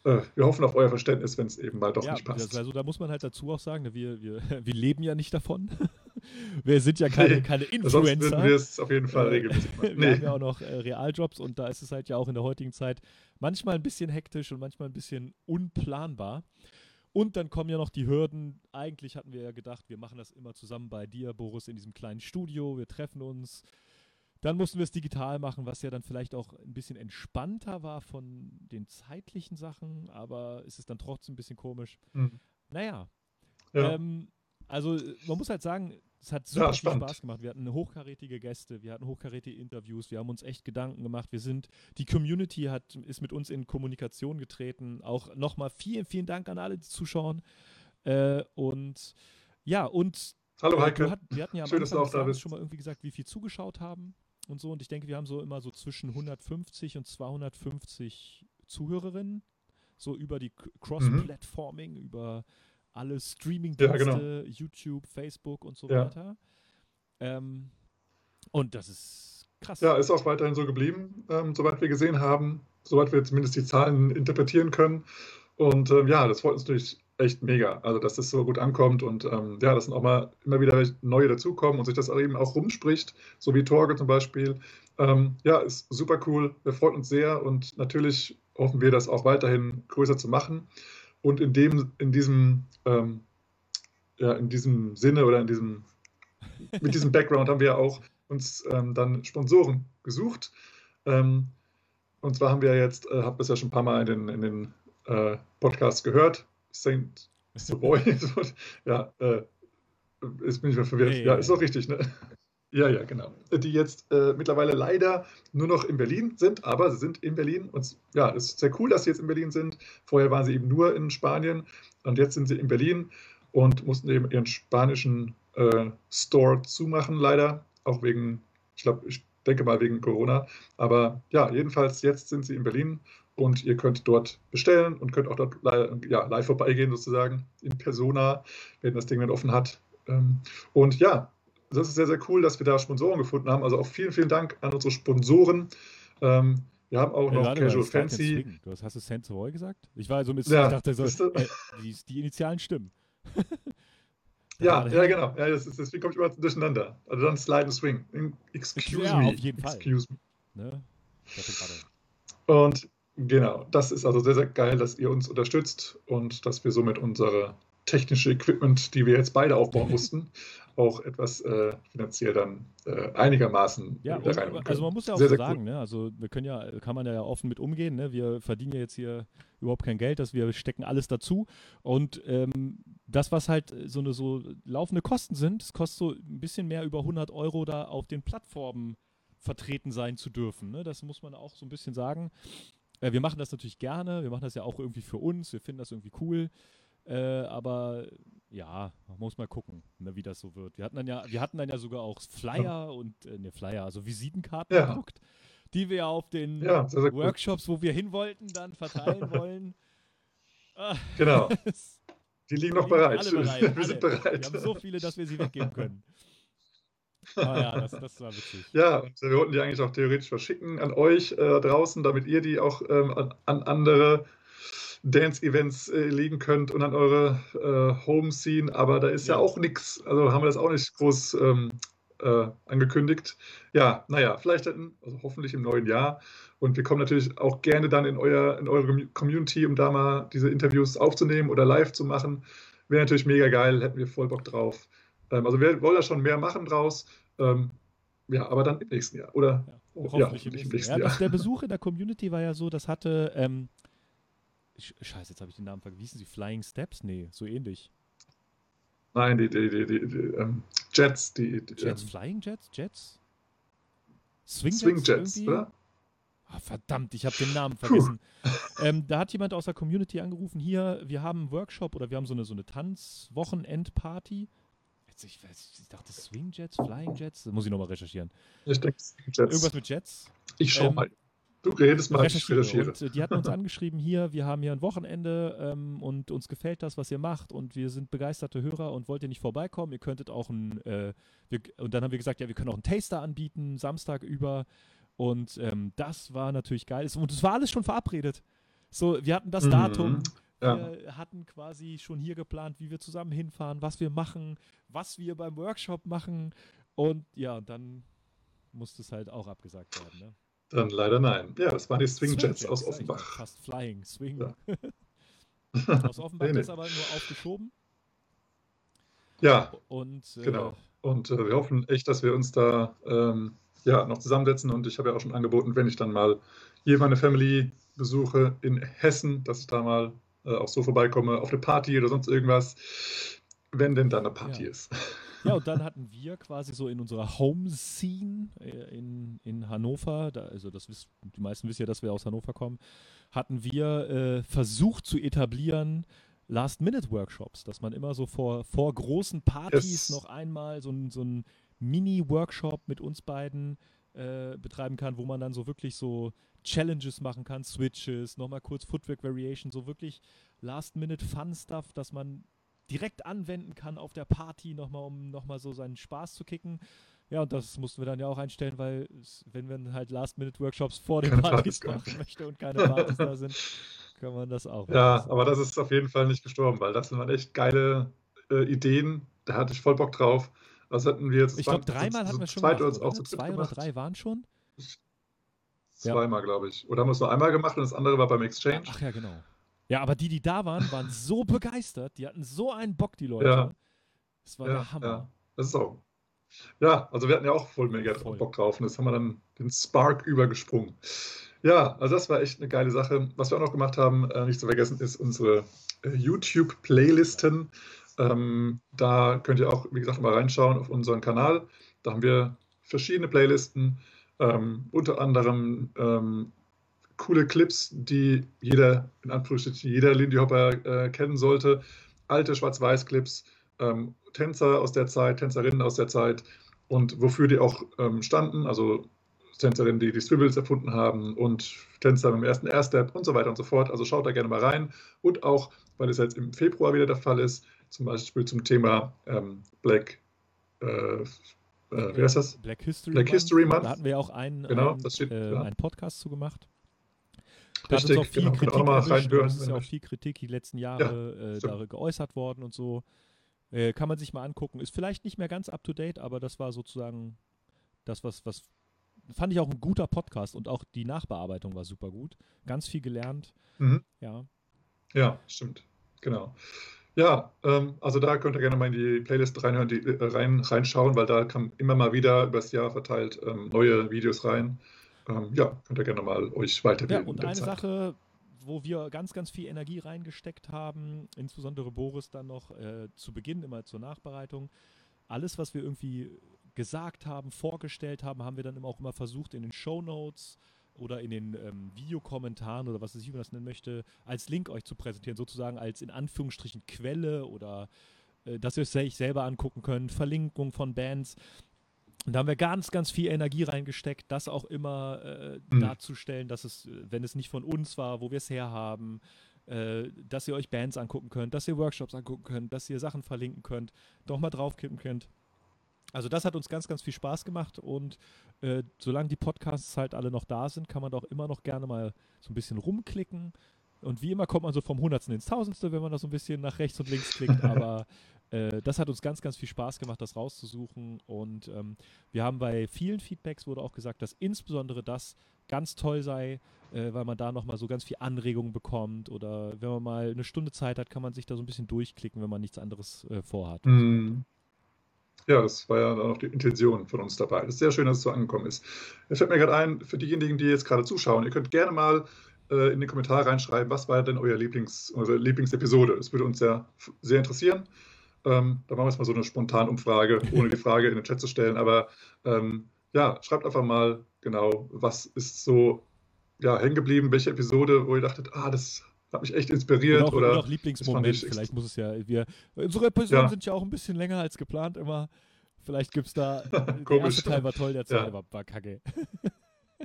äh, wir hoffen auf euer Verständnis, wenn es eben mal doch ja, nicht passt. also da muss man halt dazu auch sagen, wir, wir, wir leben ja nicht davon. wir sind ja keine, Nee, keine Sonst würden Influencer. wir es auf jeden Fall Äh, regelmäßig machen. wir Nee. haben ja auch noch äh, Realjobs und da ist es halt ja auch in der heutigen Zeit manchmal ein bisschen hektisch und manchmal ein bisschen unplanbar. Und dann kommen ja noch die Hürden. Eigentlich hatten wir ja gedacht, wir machen das immer zusammen bei dir, Boris, in diesem kleinen Studio. Wir treffen uns. Dann mussten wir es digital machen, was ja dann vielleicht auch ein bisschen entspannter war von den zeitlichen Sachen, aber es ist dann trotzdem ein bisschen komisch. Hm. Naja, Ja. ähm, Also man muss halt sagen, es hat super Ja. Spaß gemacht. Wir hatten hochkarätige Gäste, wir hatten hochkarätige Interviews, wir haben uns echt Gedanken gemacht. Wir sind, die Community hat, ist mit uns in Kommunikation getreten. Auch nochmal vielen, vielen Dank an alle, die zuschauen. Äh, und ja, und Hallo äh, Heike. hat, wir hatten ja am Schön, dass du Anfang auch da bist. schon mal irgendwie gesagt, wie viel zugeschaut haben und so. Und ich denke, wir haben so immer so zwischen 150 und 250 Zuhörerinnen, so über die K- Cross-Platforming, über alle Streaming-Dienste. Ja, genau. YouTube, Facebook und so Ja. weiter. Ähm, und das ist krass. Ja, ist auch weiterhin so geblieben, ähm, soweit wir gesehen haben, soweit wir zumindest die Zahlen interpretieren können. Und ähm, ja, das freut uns natürlich echt mega, also dass das so gut ankommt und ähm, ja, dass dann auch mal immer wieder neue dazukommen und sich das eben auch rumspricht, so wie Torge zum Beispiel. Ähm, ja, ist super cool, wir freuen uns sehr und natürlich hoffen wir, das auch weiterhin größer zu machen. Und in dem, in diesem, ähm, ja, in diesem Sinne oder in diesem, mit diesem Background haben wir auch uns ähm, dann Sponsoren gesucht. Ähm, und zwar haben wir jetzt, äh, habt ihr es ja schon ein paar Mal in den, in den äh, Podcasts gehört, Saint Savoy, ja, äh, jetzt bin ich mal verwirrt. Ja, ja, ist auch richtig, ne? Ja, ja, genau. Die jetzt äh, mittlerweile leider nur noch in Berlin sind, aber sie sind in Berlin und ja, es ist sehr cool, dass sie jetzt in Berlin sind. Vorher waren sie eben nur in Spanien und jetzt sind sie in Berlin und mussten eben ihren spanischen äh, Store zumachen, leider, auch wegen, ich glaube, ich denke mal wegen Corona. Aber ja, jedenfalls jetzt sind sie in Berlin und ihr könnt dort bestellen und könnt auch dort ja, live vorbeigehen, sozusagen, in Persona, wenn das Ding dann offen hat. Ähm, Und ja, das ist sehr, sehr cool, dass wir da Sponsoren gefunden haben. Also auch vielen, vielen Dank an unsere Sponsoren. Ähm, Wir haben auch Äh, noch Casual Fancy. Du hast, hast du Savoy gesagt? Ich war so mit, Ja, ich dachte so, äh, die, die Initialen stimmen. Ja, ja, genau. Ja, das ist, deswegen komme ich immer durcheinander. Also dann Slide and Swing. Excuse Ja, me. auf jeden Fall. Excuse me. Ne? Und genau, das ist also sehr, sehr geil, dass ihr uns unterstützt und dass wir somit unsere technische Equipment, die wir jetzt beide aufbauen mussten, auch etwas äh, finanziell dann äh, einigermaßen Ja, und, reinholen also man muss ja auch Sehr, so sehr cool. sagen, ne? Also wir können ja, kann man ja offen mit umgehen, ne? Wir verdienen ja jetzt hier überhaupt kein Geld, dass wir stecken alles dazu. Und ähm, das, was halt so eine so laufende Kosten sind, das kostet so ein bisschen mehr über 100 Euro da auf den Plattformen vertreten sein zu dürfen. Ne? Das muss man auch so ein bisschen sagen. Äh, wir machen das natürlich gerne, wir machen das ja auch irgendwie für uns, wir finden das irgendwie cool. Äh, aber ja, man muss mal gucken, ne, wie das so wird. Wir hatten dann ja, wir hatten dann ja sogar auch Flyer und äh, ne Flyer, also Visitenkarten Ja. gedruckt, die wir auf den Ja. Workshops, wo wir hin wollten, dann verteilen wollen. Genau. Die liegen noch bereit. alle bereit, wir sind alle. bereit. Wir haben so viele, dass wir sie weggeben können. Ah ja, das, das war witzig. Ja, und wir wollten die eigentlich auch theoretisch verschicken an euch äh, draußen, damit ihr die auch ähm, an, an andere Dance-Events äh, legen könnt und an eure äh, Home-Scene, aber da ist ja, Ja. auch nichts. Also haben wir das auch nicht groß ähm, äh, angekündigt. Ja, naja, vielleicht dann, also hoffentlich im neuen Jahr. Und wir kommen natürlich auch gerne dann in, euer, in eure Commu- Community, um da mal diese Interviews aufzunehmen oder live zu machen. Wäre natürlich mega geil, hätten wir voll Bock drauf. Ähm, also wir wollen da schon mehr machen draus. Ähm, ja, aber dann im nächsten Jahr. Oder Ja, hoffentlich ja, im hoffentlich nächsten Jahr. Ja, das, der Besuch in der Community war ja so, das hatte, ähm, Scheiße, jetzt habe ich den Namen vergessen. Wie hießen sie? Flying Steps? Nee, so ähnlich. Nein, die, die, die, die, die ähm, Jets, die, die Jets, ähm, Flying Jets? Jets? Swing Jets? Swing Jets, irgendwie? oder? Ah, verdammt, ich habe den Namen vergessen. ähm, da hat jemand aus der Community angerufen, hier, wir haben einen Workshop oder wir haben so eine, so eine Tanzwochenend-Party. Jetzt, ich, weiß, ich dachte Swing Jets, Flying Jets, muss ich nochmal recherchieren. Ich denke, Swing Jets. Irgendwas mit Jets? ich schau ähm, mal. Du redest mal, ich recherchiere. Und äh, die hatten uns angeschrieben, hier, wir haben hier ein Wochenende ähm, und uns gefällt das, was ihr macht und wir sind begeisterte Hörer und wollt ihr nicht vorbeikommen? Ihr könntet auch ein, äh, wir, und dann haben wir gesagt, ja, wir können auch einen Taster anbieten, Samstag über und ähm, das war natürlich geil. Und es war alles schon verabredet. So, wir hatten das Mhm. Datum, Ja. wir hatten quasi schon hier geplant, wie wir zusammen hinfahren, was wir machen, was wir beim Workshop machen und ja, dann musste es halt auch abgesagt werden, ne? Dann leider nein. Ja, das waren die Swing Jets Swing aus Offenbach. Fast Flying, Swing. Ja. aus Offenbach Nee, nee. ist aber nur aufgeschoben. Ja, Und äh, Genau. Und äh, wir hoffen echt, dass wir uns da ähm, ja, noch zusammensetzen. Und ich habe ja auch schon angeboten, wenn ich dann mal hier meine Family besuche in Hessen, dass ich da mal äh, auch so vorbeikomme auf eine Party oder sonst irgendwas. wenn denn da eine Party Ja. ist. Ja, und dann hatten wir quasi so in unserer Home-Scene äh, in, in Hannover, da, also das wiss, die meisten wissen ja, dass wir aus Hannover kommen, hatten wir äh, versucht zu etablieren Last-Minute-Workshops, dass man immer so vor, vor großen Partys Yes. noch einmal so ein, so ein Mini-Workshop mit uns beiden äh, betreiben kann, wo man dann so wirklich so Challenges machen kann, Switches, nochmal kurz Footwork Variation, so wirklich Last-Minute-Fun-Stuff, dass man direkt anwenden kann auf der Party, nochmal, um nochmal so seinen Spaß zu kicken. Ja, und das mussten wir dann ja auch einstellen, weil es, wenn man halt Last-Minute-Workshops vor den Keine Partys Partys machen möchte und keine Partys da sind, kann man das auch. Ja, machen. aber das ist auf jeden Fall nicht gestorben, weil das sind echt geile äh, Ideen. Da hatte ich voll Bock drauf. Was hatten wir jetzt? Ich glaube, dreimal hatten wir schon gemacht, oder auch dritt Zwei oder gemacht. drei waren schon? Ja. Zweimal, glaube ich. Oder haben wir es nur einmal gemacht und das andere war beim Exchange? Ach ja, genau. Ja, aber die, die da waren, waren so begeistert. Die hatten so einen Bock, die Leute. Ja. Das war Ja, der Hammer. ja. Das ist auch. Ja, also wir hatten ja auch voll mega Voll. Bock drauf und jetzt haben wir dann den Spark übergesprungen. Ja, also das war echt eine geile Sache. Was wir auch noch gemacht haben, äh, nicht zu vergessen, ist unsere äh, YouTube-Playlisten. Ähm, da könnt ihr auch, wie gesagt, mal reinschauen auf unseren Kanal. Da haben wir verschiedene Playlisten, ähm, unter anderem ähm, coole Clips, die jeder, in Anführungsstrichen, jeder Lindy Hopper äh, kennen sollte. Alte Schwarz-Weiß-Clips, ähm, Tänzer aus der Zeit, Tänzerinnen aus der Zeit und wofür die auch ähm, standen, also Tänzerinnen, die die Swivels erfunden haben und Tänzer beim ersten Airstep und so weiter und so fort. Also schaut da gerne mal rein und auch, weil es jetzt im Februar wieder der Fall ist, zum Beispiel zum Thema ähm, Black, äh, äh, wie heißt das? Black History Black Month. History Month. Da hatten wir auch einen, Genau, einen, steht, äh, ja. einen Podcast zu gemacht. Da Richtig, auch viel genau, Kritik erwischt, Es ist ja auch viel Kritik die letzten Jahre äh, stimmt. da geäußert worden und so. Äh, kann man sich mal angucken. Ist vielleicht nicht mehr ganz up to date, aber das war sozusagen das, was, was fand ich auch ein guter Podcast und auch die Nachbearbeitung war super gut. Ganz viel gelernt. Mhm. Ja. Ja, stimmt. Genau. Ja, ähm, also da könnt ihr gerne mal in die Playlist reinhören, die, äh, rein, reinschauen, weil da kommen immer mal wieder übers Jahr verteilt ähm, neue Videos rein. Ähm, ja, könnt ihr gerne mal euch Ja, weiterbilden. und in der eine Zeit. Sache, wo wir ganz, ganz viel Energie reingesteckt haben, insbesondere Boris dann noch äh, zu Beginn, immer zur Nachbereitung. Alles, was wir irgendwie gesagt haben, vorgestellt haben, haben wir dann immer auch immer versucht, in den Show Notes oder in den ähm, Videokommentaren oder was weiß ich, das nennen möchte, als Link euch zu präsentieren, sozusagen als in Anführungsstrichen Quelle oder äh, dass ihr es euch selber angucken könnt, Verlinkung von Bands. Und da haben wir ganz, ganz viel Energie reingesteckt, das auch immer äh, Mhm. darzustellen, dass es, wenn es nicht von uns war, wo wir es herhaben, äh, dass ihr euch Bands angucken könnt, dass ihr Workshops angucken könnt, dass ihr Sachen verlinken könnt, doch mal draufkippen könnt. Also das hat uns ganz, ganz viel Spaß gemacht und äh, solange die Podcasts halt alle noch da sind, kann man doch immer noch gerne mal so ein bisschen rumklicken. Und wie immer kommt man so vom Hundertsten ins Tausendste, wenn man da so ein bisschen nach rechts und links klickt. Aber äh, das hat uns ganz, ganz viel Spaß gemacht, das rauszusuchen. Und ähm, wir haben bei vielen Feedbacks wurde auch gesagt, dass insbesondere das ganz toll sei, äh, weil man da nochmal so ganz viel Anregungen bekommt. Oder wenn man mal eine Stunde Zeit hat, kann man sich da so ein bisschen durchklicken, wenn man nichts anderes äh, vorhat. Mhm. Ja, das war ja dann auch die Intention von uns dabei. Es ist sehr schön, dass es so angekommen ist. Es fällt mir gerade ein, für diejenigen, die jetzt gerade zuschauen, ihr könnt gerne mal äh, in den Kommentar reinschreiben, was war denn euer Lieblings, eure Lieblingsepisode? Das würde uns f- sehr interessieren. Ähm, da machen wir jetzt mal so eine spontane Umfrage, ohne die Frage in den Chat zu stellen. Aber ähm, ja, schreibt einfach mal genau, was ist so ja, hängen geblieben, welche Episode, wo ihr dachtet, ah, das hat mich echt inspiriert Oder auch, oder oder auch Lieblingsmoment. ich Vielleicht muss es ja, wir, unsere Episoden Ja. sind ja auch ein bisschen länger als geplant immer. Vielleicht gibt es da, der erste Teil war toll, der zweite Ja. war, war kacke.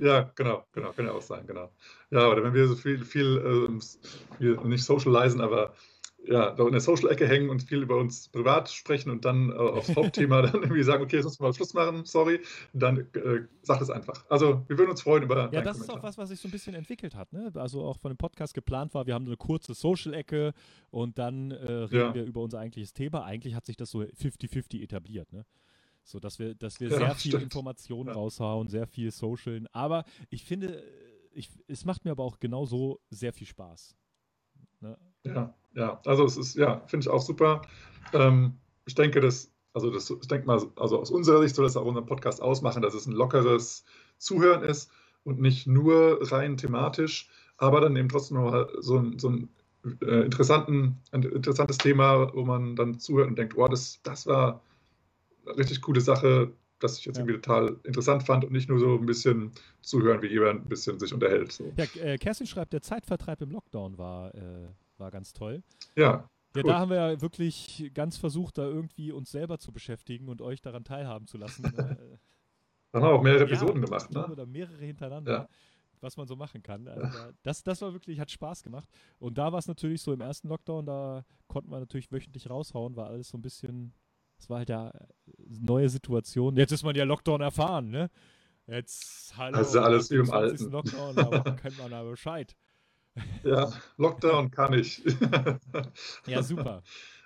Ja, genau, genau, kann ja auch sein, genau. Ja, oder wenn wir so viel, viel, ähm, viel nicht socialisen, aber ja, da in der Social-Ecke hängen und viel über uns privat sprechen und dann äh, aufs Hauptthema dann irgendwie sagen, okay, jetzt müssen wir mal Schluss machen, sorry, dann äh, sagt es einfach. Also, wir würden uns freuen über Ja, das ist auch Kommentar. was, was sich so ein bisschen entwickelt hat. Ne? Also auch von dem Podcast geplant war, wir haben eine kurze Social-Ecke und dann äh, reden Ja. wir über unser eigentliches Thema. Eigentlich hat sich das so 50-50 etabliert. Ne? So, dass wir, dass wir Ja, sehr viel stimmt. Informationen Ja. raushauen, sehr viel Socialen. Aber ich finde, ich, es macht mir aber auch genauso sehr viel Spaß. Ne? Ja, ja, also es ist, ja, finde ich auch super. Ähm, ich denke, dass, also das, ich denke mal, also aus unserer Sicht soll das auch unseren Podcast ausmachen, dass es ein lockeres Zuhören ist und nicht nur rein thematisch, aber dann eben trotzdem noch so ein, so ein äh, interessanten, ein interessantes Thema, wo man dann zuhört und denkt, oh, das, das war eine richtig coole Sache, das ich jetzt Ja. irgendwie total interessant fand und nicht nur so ein bisschen zuhören, wie jemand ein bisschen sich unterhält. So. Ja, äh, Kerstin schreibt, der Zeitvertreib im Lockdown war, äh, war ganz toll. Ja, Ja, Cool. da haben wir ja wirklich ganz versucht, da irgendwie uns selber zu beschäftigen und euch daran teilhaben zu lassen. äh, da haben wir auch mehrere Episoden gemacht. Ne? da mehrere hintereinander, Ja. was man so machen kann. Also da, das, das war wirklich, hat Spaß gemacht. Und da war es natürlich so im ersten Lockdown, da konnten wir natürlich wöchentlich raushauen, war alles so ein bisschen, es war halt ja äh, neue Situation. Jetzt ist man ja Lockdown erfahren, ne? Jetzt, hallo, Also alles wie im 20. Alten. Lockdown, da kennt man aber Bescheid. Ja, Lockdown kann ich. Ja, super.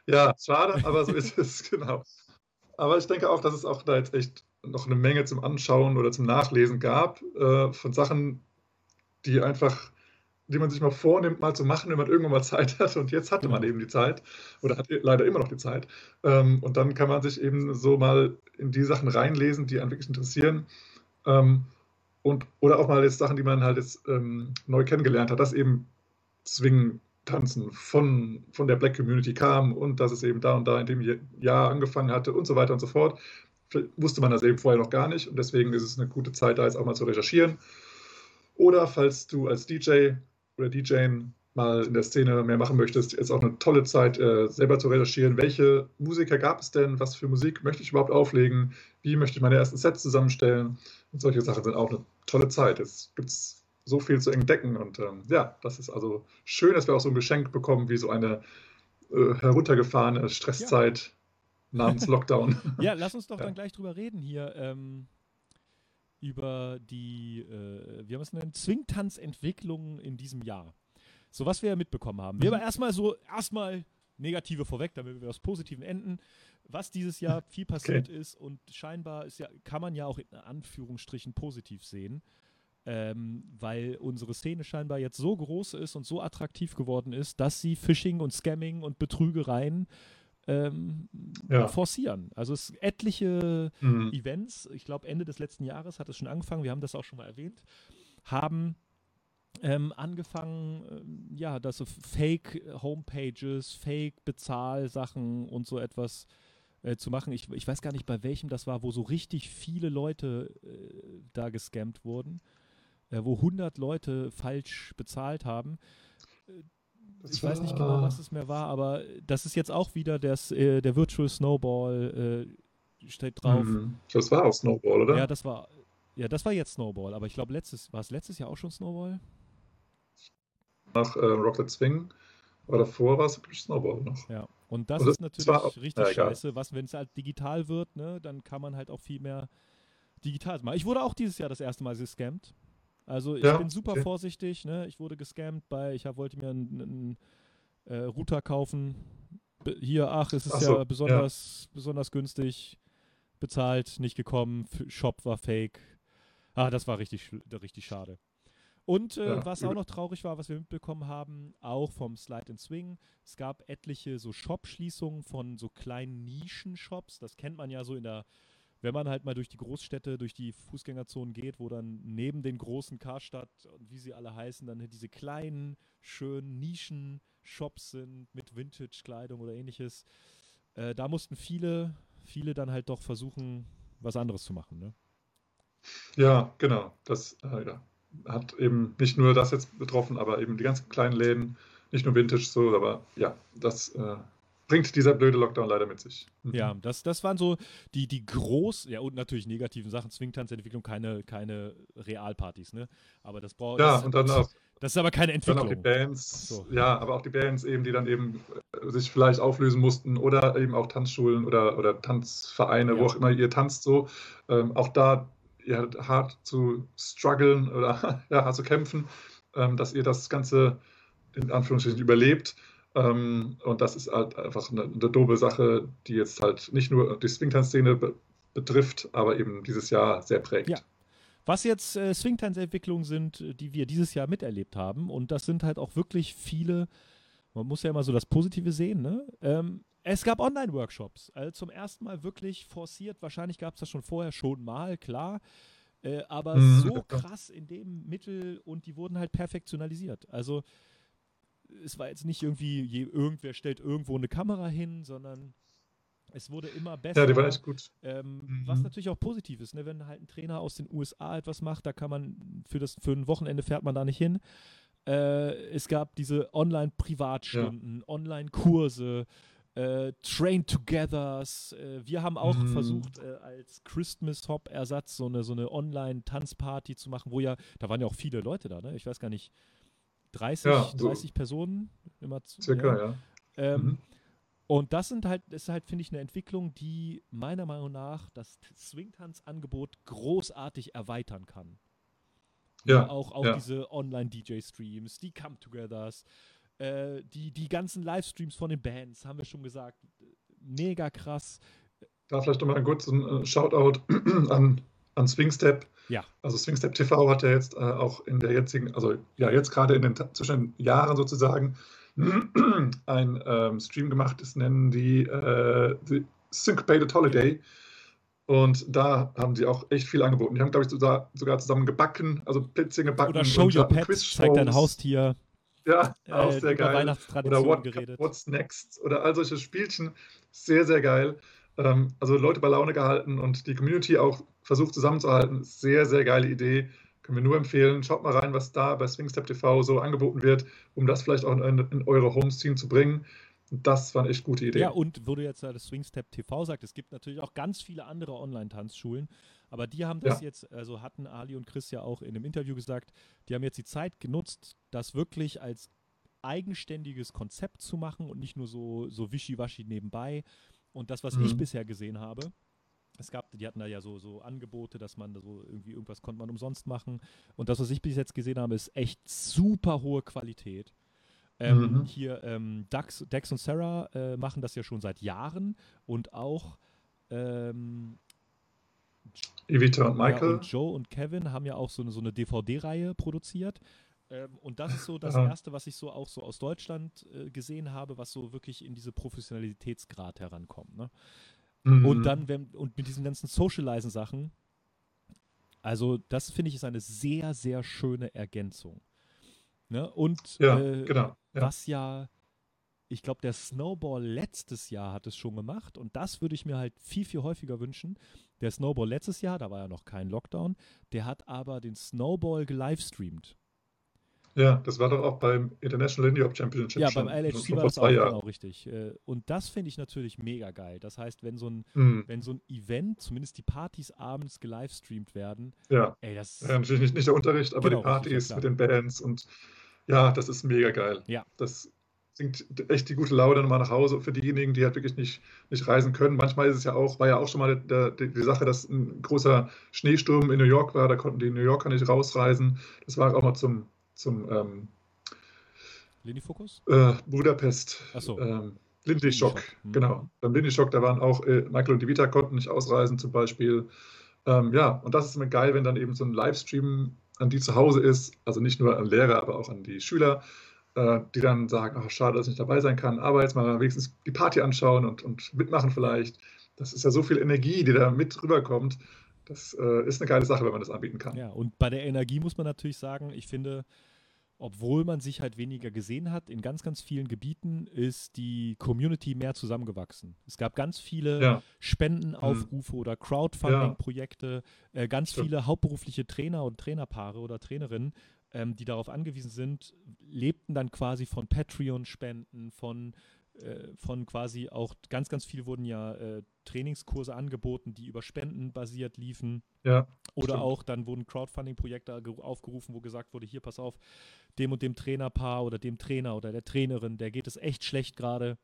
Ja, schade, aber so ist es, genau. Aber ich denke auch, dass es auch da jetzt echt noch eine Menge zum Anschauen oder zum Nachlesen gab, äh, von Sachen, die einfach, die man sich mal vornimmt, mal zu machen, wenn man irgendwann mal Zeit hat. Und jetzt hatte man Genau. eben die Zeit oder hat leider immer noch die Zeit. Ähm, und dann kann man sich eben so mal in die Sachen reinlesen, die einen wirklich interessieren. Ähm, und, oder auch mal jetzt Sachen, die man halt jetzt ähm, neu kennengelernt hat, dass eben Swing tanzen von, von der Black Community kam und dass es eben da und da in dem Jahr angefangen hatte und so weiter und so fort. Vielleicht wusste man das eben vorher noch gar nicht und deswegen ist es eine gute Zeit, da jetzt auch mal zu recherchieren. Oder falls du als DJ oder DJ mal in der Szene mehr machen möchtest, ist auch eine tolle Zeit, äh, selber zu recherchieren. Welche Musiker gab es denn? Was für Musik möchte ich überhaupt auflegen? Wie möchte ich meine ersten Sets zusammenstellen? Und solche Sachen sind auch eine tolle Zeit. Es gibt so viel zu entdecken und ähm, ja, das ist also schön, dass wir auch so ein Geschenk bekommen wie so eine äh, heruntergefahrene Stresszeit namens Lockdown. Ja, lass uns doch Ja. dann gleich drüber reden hier. Ähm, über die, äh, wie haben wir es genannt, Swingtanzentwicklung in diesem Jahr. So was wir ja mitbekommen haben. Wir Mhm. aber erstmal so, erstmal Negative vorweg, damit wir aus Positiven enden. Was dieses Jahr viel passiert ist und scheinbar ist ja, kann man ja auch in Anführungsstrichen positiv sehen, ähm, weil unsere Szene scheinbar jetzt so groß ist und so attraktiv geworden ist, dass sie Phishing und Scamming und Betrügereien ähm, Ja. forcieren. Also es etliche Mhm. Events, ich glaube Ende des letzten Jahres hat es schon angefangen, wir haben das auch schon mal erwähnt, haben ähm, angefangen, ähm, ja, dass so Fake-Homepages, Fake-Bezahlsachen und so etwas äh, zu machen. Ich, ich weiß gar nicht, bei welchem das war, wo so richtig viele Leute äh, da gescammt wurden, äh, wo 100 Leute falsch bezahlt haben. Das Ich weiß nicht genau, was es mehr war, aber das ist jetzt auch wieder das, äh, der Virtual Snowball äh, steht drauf. Mhm. Das war auch Snowball, oder? Ja, das war ja, das war jetzt Snowball, aber ich glaube letztes war es letztes Jahr auch schon Snowball? Nach äh, Rocket Swing. Aber davor war es Snowball noch. Ja. Und das Und ist das natürlich war richtig ja, scheiße, was wenn es halt digital wird, ne, dann kann man halt auch viel mehr digital machen. Ich wurde auch dieses Jahr das erste Mal gescammt. Also ich Ja, bin super okay. vorsichtig, ne? Ich wurde gescammt bei, ich hab, wollte mir einen, einen äh, Router kaufen. Be hier, ach, es ist Ach so, ja besonders, besonders günstig bezahlt, nicht gekommen, F Shop war fake. Ah, das war richtig, richtig schade. Und äh, Ja, was auch noch traurig war, was wir mitbekommen haben, auch vom Slide and Swing, es gab etliche so Shop-Schließungen von so kleinen Nischen-Shops. Das kennt man ja so in der, wenn man halt mal durch die Großstädte, durch die Fußgängerzonen geht, wo dann neben den großen Karstadt und wie sie alle heißen, dann diese kleinen, schönen Nischen-Shops sind mit Vintage-Kleidung oder ähnliches. Äh, da mussten viele, viele dann halt doch versuchen, was anderes zu machen. Ne? Ja, genau. Das äh, ja, hat eben nicht nur das jetzt betroffen, aber eben die ganzen kleinen Läden, nicht nur Vintage so, aber ja, das äh, bringt dieser blöde Lockdown leider mit sich. Mhm. Ja, das, das waren so die, die groß, ja und natürlich negativen Sachen, Swingtanzentwicklung, keine, keine Realpartys, ne? Aber das braucht Ja, das, und dann auch, das ist aber keine dann auch die Entwicklung. Bands, So. ja, aber auch die Bands eben, die dann eben äh, sich vielleicht auflösen mussten oder eben auch Tanzschulen oder, oder Tanzvereine, Ja. wo auch immer ihr tanzt so. Ähm, auch da ja, hart zu strugglen oder ja, hart zu kämpfen, ähm, dass ihr das Ganze in Anführungsstrichen überlebt. Ähm, und das ist halt einfach eine, eine doofe Sache, die jetzt halt nicht nur die Swingtanz-Szene be betrifft, aber eben dieses Jahr sehr prägt. Ja. Was jetzt äh, Swingtanzentwicklungen sind, äh, die wir dieses Jahr miterlebt haben, und das sind halt auch wirklich viele, man muss ja immer so das Positive sehen, ne? Ähm, es gab Online-Workshops, also zum ersten Mal wirklich forciert. Wahrscheinlich gab es das schon vorher schon mal, klar. Äh, aber Mhm, so ja. krass in dem Mittel und die wurden halt perfektionalisiert. Also es war jetzt nicht irgendwie, je, irgendwer stellt irgendwo eine Kamera hin, sondern es wurde immer besser. Ja, die war echt gut. Ähm, Mhm. Was natürlich auch positiv ist, ne? wenn halt ein Trainer aus den USA etwas macht, da kann man für das für ein Wochenende fährt man da nicht hin. Äh, es gab diese Online-Privatstunden, Online-Kurse, äh, Train-Togethers. Äh, wir haben auch Mhm. versucht, äh, als Christmas-Hop-Ersatz so eine, so eine Online-Tanzparty zu machen, wo ja, da waren ja auch viele Leute da, ne? Ich weiß gar nicht, 30, Ja, so 30 Personen immer zu, Circa, ja. ähm, Mhm. Und das sind halt, das ist halt, finde ich, eine Entwicklung, die meiner Meinung nach das Swingtanz-Angebot großartig erweitern kann. Ja, Auch, auch ja. diese Online-DJ-Streams, die Come-Togethers, äh, die, die ganzen Livestreams von den Bands, haben wir schon gesagt. Mega krass. Da vielleicht nochmal einen kurzen äh, Shoutout an, an Swingstep. Ja. Also Swingstep TV hat ja jetzt äh, auch in der jetzigen, also ja, jetzt gerade in den zwischen den Jahren sozusagen ein ähm, Stream gemacht, das nennen die, äh, die Syncopated Holiday. Und da haben sie auch echt viel angeboten. Die haben, glaube ich, sogar, sogar zusammen gebacken, also Plätzchen gebacken. Oder Show Your Pets, zeig dein. Haustier. Ja, Äh, auch sehr über geil. Oder Weihnachtstraditionen What, geredet. What's Next oder all solche Spielchen. Sehr, sehr geil. Ähm, also Leute bei Laune gehalten und die Community auch versucht zusammenzuhalten. Sehr, sehr geile Idee. Können wir nur empfehlen. Schaut mal rein, was da bei Swingstep TV so angeboten wird, um das vielleicht auch in, in eure Home-Scene zu bringen. Das war eine echt gute Idee. Ja, und wo du jetzt ja das Swingstep TV sagt, es gibt natürlich auch ganz viele andere Online-Tanzschulen, aber die haben das Ja. jetzt, also hatten Ali und Chris ja auch in einem Interview gesagt, die haben jetzt die Zeit genutzt, das wirklich als eigenständiges Konzept zu machen und nicht nur so, so wischiwaschi nebenbei. Und das, was ich Mhm. bisher gesehen habe, es gab, die hatten da ja so, so Angebote, dass man so irgendwie irgendwas konnte man umsonst machen. Und das, was ich bis jetzt gesehen habe, ist echt super hohe Qualität. Ähm, Mhm. Hier ähm, Dax, Dex und Sarah äh, machen das ja schon seit Jahren und auch ähm, Evita und ja, Michael. und Joe und Kevin haben ja auch so eine, so eine DVD-Reihe produziert. Ähm, und das ist so das Ja. Erste, was ich so auch so aus Deutschland äh, gesehen habe, was so wirklich in diese Professionalitätsgrad herankommt. Ne? Mhm. Und dann, wenn, und mit diesen ganzen Socializen-Sachen, also das finde ich ist eine sehr, sehr schöne Ergänzung. Ne? Und Ja, äh, genau. Ja. was ja, ich glaube, der Snowball letztes Jahr hat es schon gemacht und das würde ich mir halt viel, viel häufiger wünschen. Der Snowball letztes Jahr, da war ja noch kein Lockdown, der hat aber den Snowball gelivestreamt. ja, das war doch auch beim International Indie Hop Championship Ja, schon, beim LHC schon war das auch Jahren. genau richtig. Äh, Und das finde ich natürlich mega geil. Das heißt, wenn so ein, Mhm. wenn so ein Event, zumindest die Partys abends gelivestreamt werden, Ja. ey, das ja, natürlich nicht, nicht der Unterricht, aber Genau, die Partys mit den Bands und ja, das ist mega geil. Ja. Das bringt echt die gute Laune nochmal nach Hause für diejenigen, die halt wirklich nicht, nicht reisen können. Manchmal ist es ja auch, war ja auch schon mal der, der, die Sache, dass ein großer Schneesturm in New York war, da konnten die New Yorker nicht rausreisen. Das war auch mal zum, zum ähm, Leni Fokus? äh, Budapest. Ach so. Ähm, Lindischock, Lindischock, mhm. genau. Beim Lindischock, da waren auch äh, Michael und die Vita konnten nicht ausreisen zum Beispiel. Ähm, ja, und das ist immer geil, wenn dann eben so ein Livestream an die zu Hause ist, also nicht nur an Lehrer, aber auch an die Schüler, äh, die dann sagen, ach, schade, dass ich nicht dabei sein kann, aber jetzt mal wenigstens die Party anschauen und, und mitmachen vielleicht. Das ist ja so viel Energie, die da mit rüberkommt. Das äh, ist eine geile Sache, wenn man das anbieten kann. Ja, und bei der Energie muss man natürlich sagen, ich finde, obwohl man sich halt weniger gesehen hat, in ganz, ganz vielen Gebieten ist die Community mehr zusammengewachsen. Es gab ganz viele Ja. Spendenaufrufe oder Crowdfunding-Projekte, äh, ganz Stimmt. viele hauptberufliche Trainer und Trainerpaare oder Trainerinnen, ähm, die darauf angewiesen sind, lebten dann quasi von Patreon-Spenden, von von quasi auch ganz, ganz viel wurden ja äh, Trainingskurse angeboten, die über Spenden basiert liefen. Ja, Oder Stimmt. auch dann wurden Crowdfunding-Projekte ge- aufgerufen, wo gesagt wurde, hier pass auf, dem und dem Trainerpaar oder dem Trainer oder der Trainerin, der geht es echt schlecht gerade,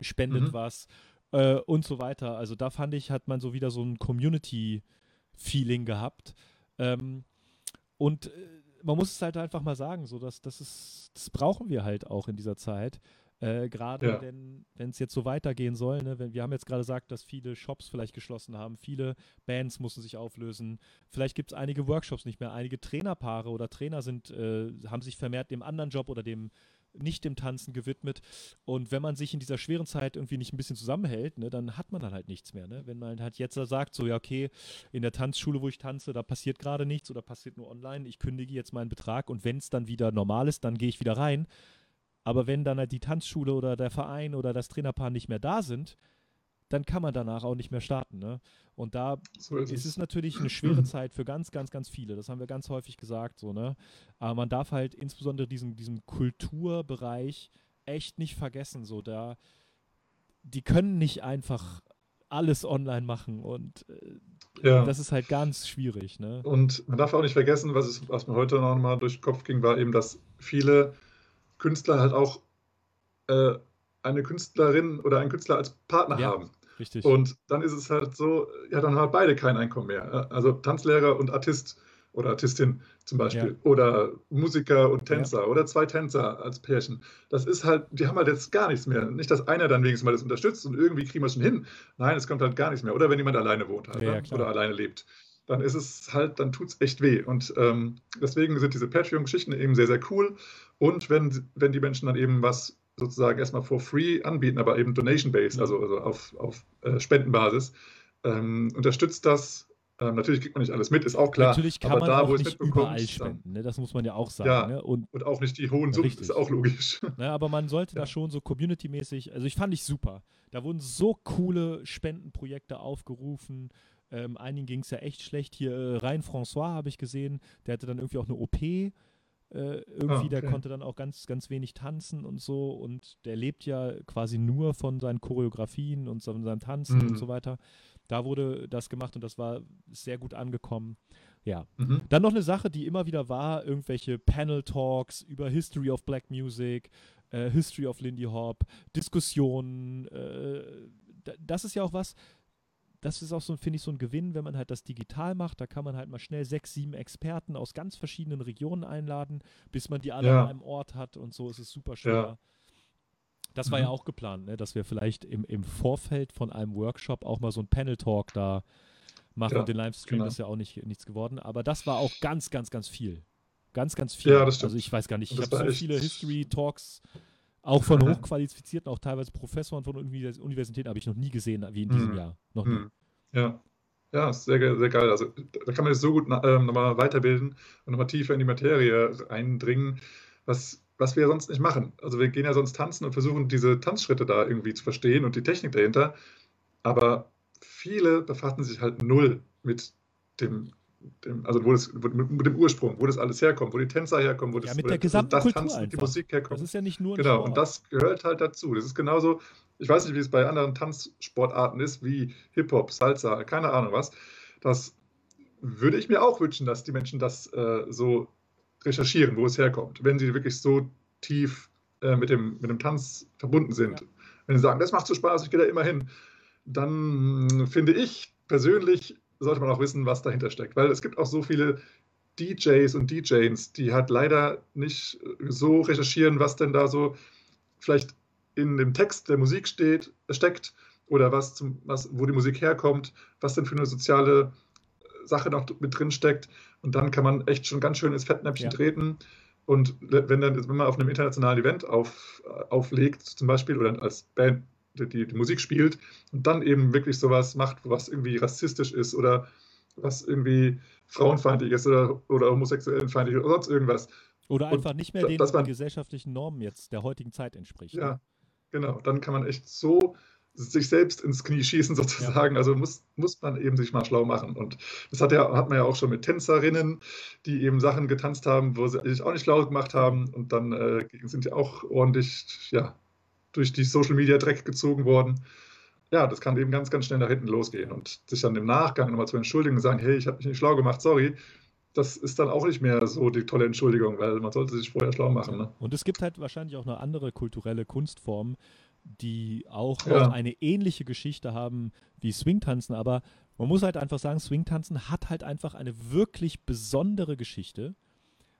spendet Mhm. was äh, und so weiter. Also da fand ich, hat man so wieder so ein Community-Feeling gehabt. Ähm, und äh, man muss es halt einfach mal sagen, so dass das ist, das brauchen wir halt auch in dieser Zeit. Äh, gerade Ja. wenn es jetzt so weitergehen soll, ne? wenn, wir haben jetzt gerade gesagt, dass viele Shops vielleicht geschlossen haben, viele Bands mussten sich auflösen, vielleicht gibt es einige Workshops nicht mehr, einige Trainerpaare oder Trainer sind, äh, haben sich vermehrt dem anderen Job oder dem nicht dem Tanzen gewidmet. Und wenn man sich in dieser schweren Zeit irgendwie nicht ein bisschen zusammenhält, ne, dann hat man dann halt nichts mehr. Ne? Wenn man halt jetzt sagt, so ja, okay, in der Tanzschule, wo ich tanze, da passiert gerade nichts oder passiert nur online, ich kündige jetzt meinen Betrag und wenn es dann wieder normal ist, dann gehe ich wieder rein. Aber wenn dann halt die Tanzschule oder der Verein oder das Trainerpaar nicht mehr da sind, dann kann man danach auch nicht mehr starten. Ne? Und da So ist es es. ist natürlich eine schwere Zeit für ganz, ganz, ganz viele. Das haben wir ganz häufig gesagt, so, ne? Aber man darf halt insbesondere diesen, diesen Kulturbereich echt nicht vergessen. So, da, die können nicht einfach alles online machen und äh, Ja. das ist halt ganz schwierig, ne? Und man darf auch nicht vergessen, was, es, was mir heute noch mal durch den Kopf ging, war eben, dass viele Künstler halt auch äh, eine Künstlerin oder einen Künstler als Partner Ja. haben. Richtig. Und dann ist es halt so, ja, dann haben beide kein Einkommen mehr. Also Tanzlehrer und Artist oder Artistin zum Beispiel. Oder Musiker und Tänzer oder zwei Tänzer als Pärchen. Das ist halt, die haben halt jetzt gar nichts mehr. Nicht, dass einer dann wenigstens mal das unterstützt und irgendwie kriegen wir es schon hin. Nein, es kommt halt gar nichts mehr. Oder wenn jemand alleine wohnt halt, Ja, ja, ne? oder alleine lebt. Dann ist es halt, dann tut es echt weh. Und ähm, deswegen sind diese Patreon-Geschichten eben sehr, sehr cool. Und wenn, wenn die Menschen dann eben was sozusagen erstmal for free anbieten, aber eben donation-based, also, also auf, auf äh, Spendenbasis, ähm, unterstützt das. Ähm, natürlich kriegt man nicht alles mit, ist auch klar. Natürlich kann aber man da, auch wo es nicht überall spenden, ne? Das muss man ja auch sagen. Ja. Ne? Und Und auch nicht die hohen Summen, ist auch logisch. Ne, aber man sollte Ja. da schon so community-mäßig, also ich fand ich super. Da wurden so coole Spendenprojekte aufgerufen. Ähm, einigen ging es ja echt schlecht. Hier äh, Rein François habe ich gesehen, der hatte dann irgendwie auch eine OP. Äh, irgendwie, Ah, der okay. konnte dann auch ganz, ganz wenig tanzen und so. Und der lebt ja quasi nur von seinen Choreografien und von seinem Tanzen Mhm. und so weiter. Da wurde das gemacht und das war sehr gut angekommen. Ja, Mhm. dann noch eine Sache, die immer wieder war, irgendwelche Panel-Talks über History of Black Music, äh, History of Lindy Hop, Diskussionen. Äh, da- das ist ja auch was, das ist auch so, finde ich, so ein Gewinn, wenn man halt das digital macht. Da kann man halt mal schnell sechs, sieben Experten aus ganz verschiedenen Regionen einladen, bis man die alle Ja. an einem Ort hat und so ist es super schwer. Das war Mhm. ja auch geplant, ne? dass wir vielleicht im, im Vorfeld von einem Workshop auch mal so ein Panel-Talk da machen Ja, und den Livestream genau. ist ja auch nicht, nichts geworden. Aber das war auch ganz, ganz, ganz viel. Ganz, ganz viel. Ja, das stimmt. Also ich weiß gar nicht, ich habe so viele History-Talks, auch von hochqualifizierten, auch teilweise Professoren von Univers Universitäten, habe ich noch nie gesehen, wie in diesem Mhm. Jahr. Noch nie. Hm. Ja. Ja, sehr, sehr geil. Also da kann man jetzt so gut ähm, nochmal weiterbilden und nochmal tiefer in die Materie eindringen, was, was wir sonst nicht machen. Also wir gehen ja sonst tanzen und versuchen diese Tanzschritte da irgendwie zu verstehen und die Technik dahinter. Aber viele befassen sich halt null mit dem, dem also wo das, mit, dem Ursprung, wo das alles herkommt, wo die Tänzer herkommen, wo das, Ja, mit der gesamten das Kultur Tanzen und die einfach. Musik herkommt. Das ist ja nicht nur Genau, Sport. und das gehört halt dazu. Das ist genauso, ich weiß nicht, wie es bei anderen Tanzsportarten ist, wie Hip-Hop, Salsa, keine Ahnung was. Das würde ich mir auch wünschen, dass die Menschen das äh, so recherchieren, wo es herkommt, wenn sie wirklich so tief äh, mit, dem, mit dem Tanz verbunden sind. Ja. Wenn sie sagen, das macht so Spaß, ich gehe da immer hin, dann finde ich persönlich, sollte man auch wissen, was dahinter steckt. Weil es gibt auch so viele DJs und DJs, die halt leider nicht so recherchieren, was denn da so vielleicht in dem Text der Musik steht, steckt oder was, zum, was, wo die Musik herkommt, was denn für eine soziale Sache noch mit drin steckt. Und dann kann man echt schon ganz schön ins Fettnäpfchen Ja. treten. Und wenn, dann, wenn man auf einem internationalen Event auf, auflegt, zum Beispiel, oder als Band die, die, die Musik spielt und dann eben wirklich sowas macht, was irgendwie rassistisch ist oder was irgendwie frauenfeindlich ist oder, oder homosexuellenfeindlich oder sonst irgendwas, Oder und einfach nicht mehr den man- gesellschaftlichen Normen jetzt der heutigen Zeit entspricht. Ja, Ne? genau. Dann kann man echt so sich selbst ins Knie schießen sozusagen. Also muss, muss man eben sich mal schlau machen. Und das hat, ja, hat man ja auch schon mit Tänzerinnen, die eben Sachen getanzt haben, wo sie sich auch nicht schlau gemacht haben. Und dann äh, sind die auch ordentlich ja, durch die Social Media Dreck gezogen worden. Ja, das kann eben ganz, ganz schnell nach hinten losgehen. Und sich dann im Nachgang nochmal zu entschuldigen und sagen, hey, ich habe mich nicht schlau gemacht, sorry. Das ist dann auch nicht mehr so die tolle Entschuldigung, weil man sollte sich vorher schlau machen. Ne? Und es gibt halt wahrscheinlich auch noch andere kulturelle Kunstformen, die auch Ja. eine ähnliche Geschichte haben wie Swingtanzen, aber man muss halt einfach sagen, Swingtanzen hat halt einfach eine wirklich besondere Geschichte.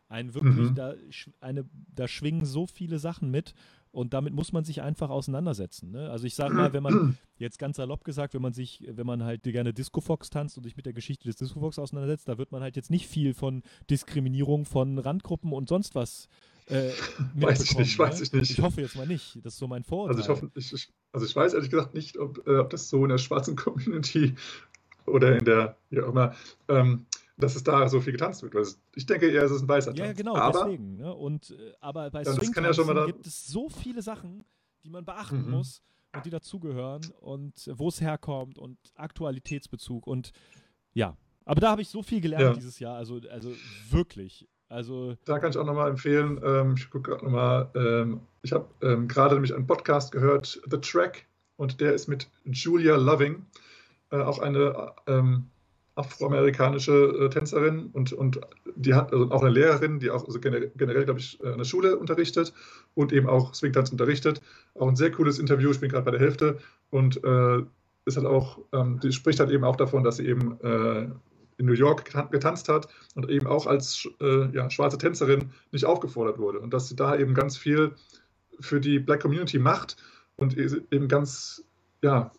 Ein wirklich, Mhm. da, eine, da schwingen so viele Sachen mit und damit muss man sich einfach auseinandersetzen. Ne? Also ich sage mal, wenn man jetzt ganz salopp gesagt, wenn man sich, wenn man halt gerne Disco Fox tanzt und sich mit der Geschichte des Disco Fox auseinandersetzt, da wird man halt jetzt nicht viel von Diskriminierung von Randgruppen und sonst was äh, Weiß ich nicht, weiß ne? ich nicht. Ich hoffe jetzt mal nicht. Das ist so mein Vorurteil. Also ich hoffe, ich, ich, also ich weiß ehrlich gesagt nicht, ob, äh, ob das so in der schwarzen Community oder in der, wie auch immer, ähm, dass es da so viel getanzt wird. Also ich denke eher, es ist ein weißer Ja, Tanz. genau, aber, deswegen. Ne? Und, äh, aber bei Ja, kann ja schon mal Swing dann- gibt es so viele Sachen, die man beachten Mhm. muss und die dazugehören und wo es herkommt und Aktualitätsbezug und ja. Aber da habe ich so viel gelernt Ja. dieses Jahr, also, also wirklich. Also, Da kann ich auch nochmal empfehlen, ähm, ich gucke gerade nochmal, ähm, ich habe ähm, gerade nämlich einen Podcast gehört, The Track, und der ist mit Julia Loving, äh, auch eine ähm, afroamerikanische äh, Tänzerin und, und die hat also auch eine Lehrerin, die auch also generell, glaube ich, äh, an der Schule unterrichtet und eben auch Swingtanz unterrichtet. Auch ein sehr cooles Interview, ich bin gerade bei der Hälfte und äh, ist halt auch, ähm, die spricht halt eben auch davon, dass sie eben äh, in New York getan- getanzt hat und eben auch als äh, ja, schwarze Tänzerin nicht aufgefordert wurde und dass sie da eben ganz viel für die Black Community macht und e- eben ganz, ja,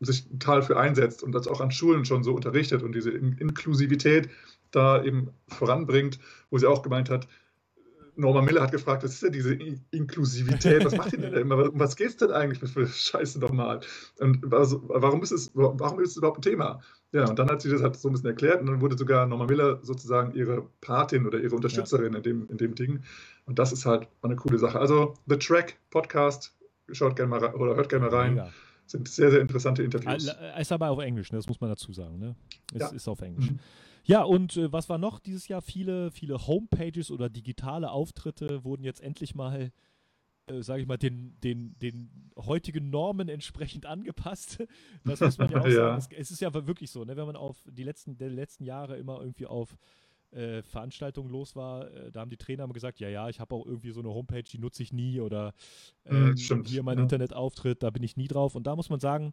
sich total für einsetzt und das auch an Schulen schon so unterrichtet und diese In Inklusivität da eben voranbringt, wo sie auch gemeint hat, Norma Miller hat gefragt, was ist denn diese In Inklusivität? Was macht ihr denn da immer? Um was geht es denn eigentlich für Scheiße nochmal? Und also, warum, ist es, warum ist es überhaupt ein Thema? Ja, und dann hat sie das halt so ein bisschen erklärt und dann wurde sogar Norma Miller sozusagen ihre Patin oder ihre Unterstützerin in, dem, in dem Ding. Und das ist halt eine coole Sache. Also The Track Podcast, schaut gerne mal rein, oder hört gerne mal rein. mega. Sind sehr, sehr interessante Interviews. Äh, Ist aber auf Englisch, ne? das muss man dazu sagen. Ne? Es Ja. ist auf Englisch. Mhm. Ja, und äh, was war noch dieses Jahr? Viele, viele Homepages oder digitale Auftritte wurden jetzt endlich mal, äh, sage ich mal, den, den, den heutigen Normen entsprechend angepasst. Das muss man ja auch Ja. sagen. Es, es ist ja wirklich so, ne? wenn man auf die letzten, der letzten Jahre immer irgendwie auf äh, Veranstaltungen los war, äh, da haben die Trainer immer gesagt, ja, ja, ich habe auch irgendwie so eine Homepage, die nutze ich nie oder ähm, stimmt, hier mein ja. Internetauftritt, da bin ich nie drauf. Und da muss man sagen,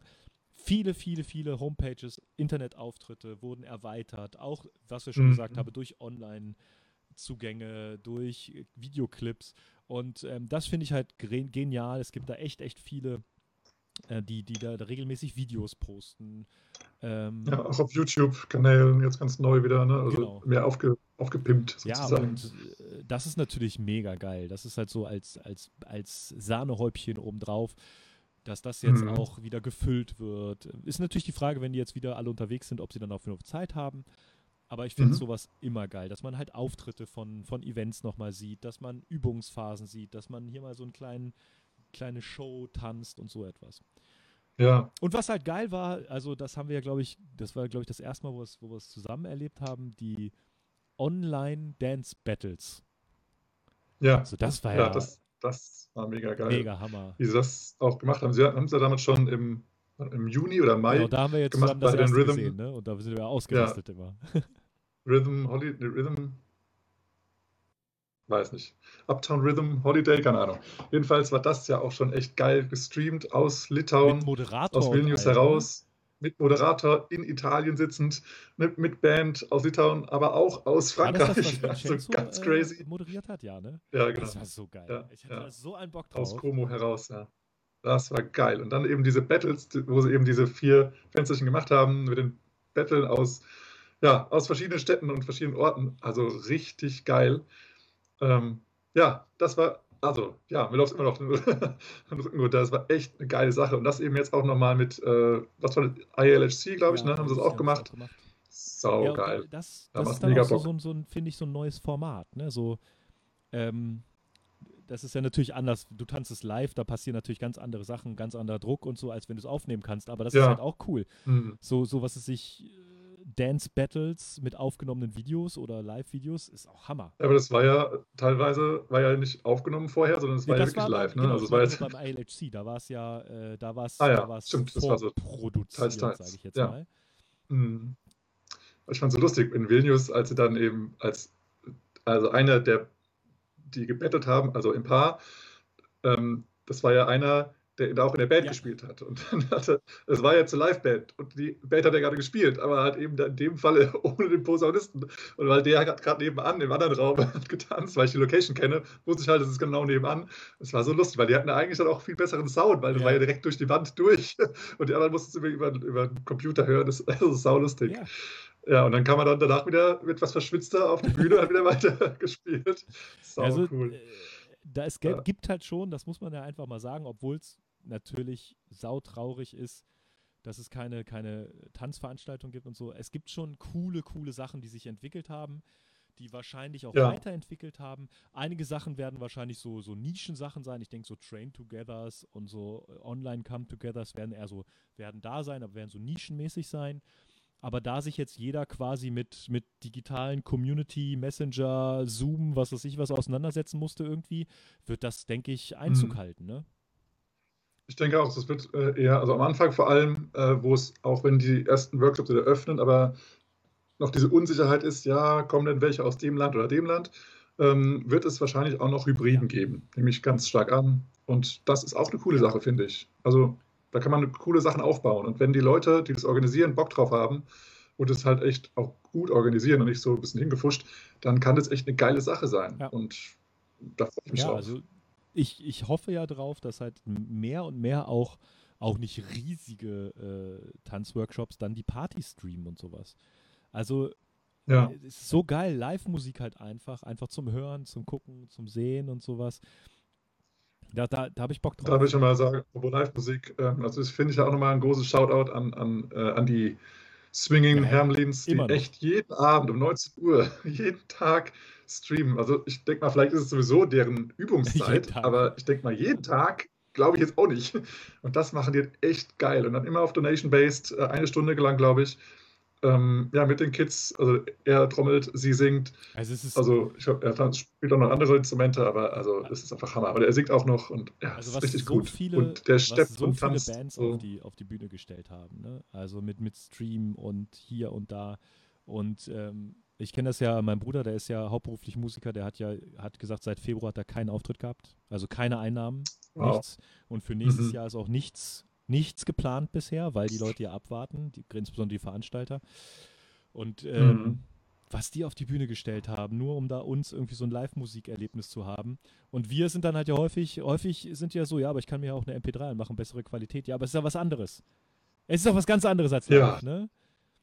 viele, viele, viele Homepages, Internetauftritte wurden erweitert, auch, was wir schon Mhm. gesagt haben, durch Online-Zugänge, durch äh, Videoclips. Und ähm, das finde ich halt genial. Es gibt da echt, echt viele, äh, die, die da regelmäßig Videos posten. Ähm, Ja, auch auf YouTube-Kanälen jetzt ganz neu wieder, ne? also Genau. mehr aufge, aufgepimpt Ja, sozusagen. und äh, das ist natürlich mega geil. Das ist halt so als, als, als Sahnehäubchen obendrauf, dass das jetzt Mhm. auch wieder gefüllt wird. Ist natürlich die Frage, wenn die jetzt wieder alle unterwegs sind, ob sie dann auch genug Zeit haben. Aber ich finde Mhm. sowas immer geil, dass man halt Auftritte von, von Events nochmal sieht, dass man Übungsphasen sieht, dass man hier mal so eine kleinen, kleine Show tanzt und so etwas. Ja, Und was halt geil war, also das haben wir ja, glaube ich, das war, glaube ich, das erste Mal, wo, wir es zusammen erlebt haben, die Online-Dance-Battles. ja. Also das war ja, ja, das, das war mega geil. mega Hammer. Wie sie das auch gemacht haben. Sie haben es ja damals schon im, im Juni oder Mai Genau, da haben wir jetzt gemacht bei den Rhythm- gesehen, ne? Und da sind wir ausgerastet immer. Rhythm Holiday, Rhythm, weiß nicht, Uptown Rhythm Holiday, keine Ahnung. Jedenfalls war das ja auch schon echt geil gestreamt aus Litauen, aus Vilnius heraus, mit Moderator in Italien sitzend, mit, mit Band aus Litauen, aber auch aus War das Frankreich. das, also Vincenzo ganz äh, crazy. moderiert hat? Ja, ne? Ja, genau. Das war so geil. Ja, ich hatte ja. so einen Bock Aus drauf. Como heraus, ja. Das war geil. Und dann eben diese Battles, wo sie eben diese vier Fensterchen gemacht haben, mit den Battlen aus, ja, aus verschiedenen Städten und verschiedenen Orten. Also richtig geil. Ähm, ja, das war, also, ja, mir läuft immer noch den Rücken runter. Das war echt eine geile Sache. Und das eben jetzt auch nochmal mit, äh, was war das, ILHC, glaube ich, Ja, ne? Haben sie das auch gemacht. gemacht. Sau ja, geil. da- Das, Da das ist dann mega auch so, so, ein- so ein, finde ich, so ein neues Format. Ne? So, ähm, das ist ja natürlich anders. Du tanzt es live, da passieren natürlich ganz andere Sachen, ganz anderer Druck und so, als wenn du es aufnehmen kannst. Aber das ist Ja. halt auch cool. Mhm. So, so was es sich äh, Dance Battles mit aufgenommenen Videos oder Live-Videos ist auch Hammer. Aber das war ja teilweise, war ja nicht aufgenommen vorher, sondern es Nee, war ja wirklich war live. Ne? genau, also das es war jetzt, beim ILHC, da war es ja, äh, da war es Ah ja, da war so vorproduziert, teils. sage ich jetzt Ja. mal. Mhm. Ich fand es so lustig in Vilnius, als sie dann eben als, also einer der, die gebettelt haben, also im Paar, ähm, das war ja einer, der da auch in der Band Ja. gespielt hat. Und dann hatte, es war ja zur Live-Band und die Band hat ja gerade gespielt, aber halt eben in dem Falle ohne den Posaunisten. Und weil der hat gerade nebenan im anderen Raum hat getanzt, weil ich die Location kenne, wusste ich halt, das ist genau nebenan. Es war so lustig, weil die hatten eigentlich dann auch viel besseren Sound, weil das Ja. war ja direkt durch die Wand durch. Und die anderen mussten es über, über, über den Computer hören. Das, das ist saulustig. Ja. Ja, und dann kam man dann danach wieder etwas verschwitzter auf die Bühne und hat wieder weiter gespielt. Sau also, cool. äh, da es Ja. gibt halt schon, das muss man ja einfach mal sagen, obwohl es natürlich sautraurig ist, dass es keine, keine Tanzveranstaltung gibt und so. Es gibt schon coole, coole Sachen, die sich entwickelt haben, die wahrscheinlich auch Ja. weiterentwickelt haben. Einige Sachen werden wahrscheinlich so, so Nischensachen sein. Ich denke, so Train-Togethers und so äh, Online-Come-Togethers werden eher so, werden da sein, aber werden so nischenmäßig sein. Aber da sich jetzt jeder quasi mit, mit digitalen Community, Messenger, Zoom, was weiß ich was auseinandersetzen musste irgendwie, wird das, denke ich, Einzug Mhm. halten, ne? Ich denke auch, das wird äh, eher, also am Anfang vor allem, äh, wo es, auch wenn die ersten Workshops wieder öffnen, aber noch diese Unsicherheit ist, ja, kommen denn welche aus dem Land oder dem Land, ähm, wird es wahrscheinlich auch noch Hybriden geben, nehme ich ganz stark an. Und das ist auch eine coole Sache, finde ich. Also da kann man coole Sachen aufbauen. Und wenn die Leute, die das organisieren, Bock drauf haben und es halt echt auch gut organisieren und nicht so ein bisschen hingefuscht, dann kann das echt eine geile Sache sein. Ja. Und da freue ich mich Ja, drauf. also ich, ich hoffe ja drauf, dass halt mehr und mehr auch, auch nicht riesige äh, Tanzworkshops dann die Party streamen und sowas. Also ja. äh, es ist so geil, Live-Musik halt einfach, einfach zum Hören, zum Gucken, zum Sehen und sowas. Da, da, da habe ich Bock Da drauf. will ich schon mal sagen, apropos Live-Musik, ähm, also das finde ich ja auch nochmal ein großes Shoutout an, an, äh, an die Swinging Ja. Hermlins, die echt jeden Abend um 19 Uhr, jeden Tag streamen. Also ich denke mal, vielleicht ist es sowieso deren Übungszeit, aber ich denke mal, jeden Tag glaube ich jetzt auch nicht. Und das machen die echt geil. Und dann immer auf Donation-Based, äh, eine Stunde lang, glaube ich. Ähm, ja, mit den Kids, also er trommelt, sie singt. Also es Also ich glaub, er spielt auch noch andere Instrumente, aber also das ist einfach Hammer. Und er singt auch noch und ja, also es ist richtig so gut. viele, und der steppt so und viele tanzt. Bands so. auf, die, auf die Bühne gestellt haben. Ne? Also mit, mit Stream und hier und da. Und ähm, ich kenne das ja, mein Bruder, der ist ja hauptberuflich Musiker, der hat ja, hat gesagt, seit Februar hat er keinen Auftritt gehabt. Also keine Einnahmen, Wow. nichts. Und für nächstes Mhm. Jahr ist auch nichts, nichts geplant bisher, weil die Leute ja abwarten, die, insbesondere die Veranstalter. Und ähm, Mhm. was die auf die Bühne gestellt haben, nur um da uns irgendwie so ein Live-Musikerlebnis zu haben. Und wir sind dann halt ja häufig, häufig sind ja so, ja, aber ich kann mir ja auch eine MP3 anmachen, bessere Qualität. Ja, aber es ist ja was anderes. Es ist auch was ganz anderes als Ja, live, ne?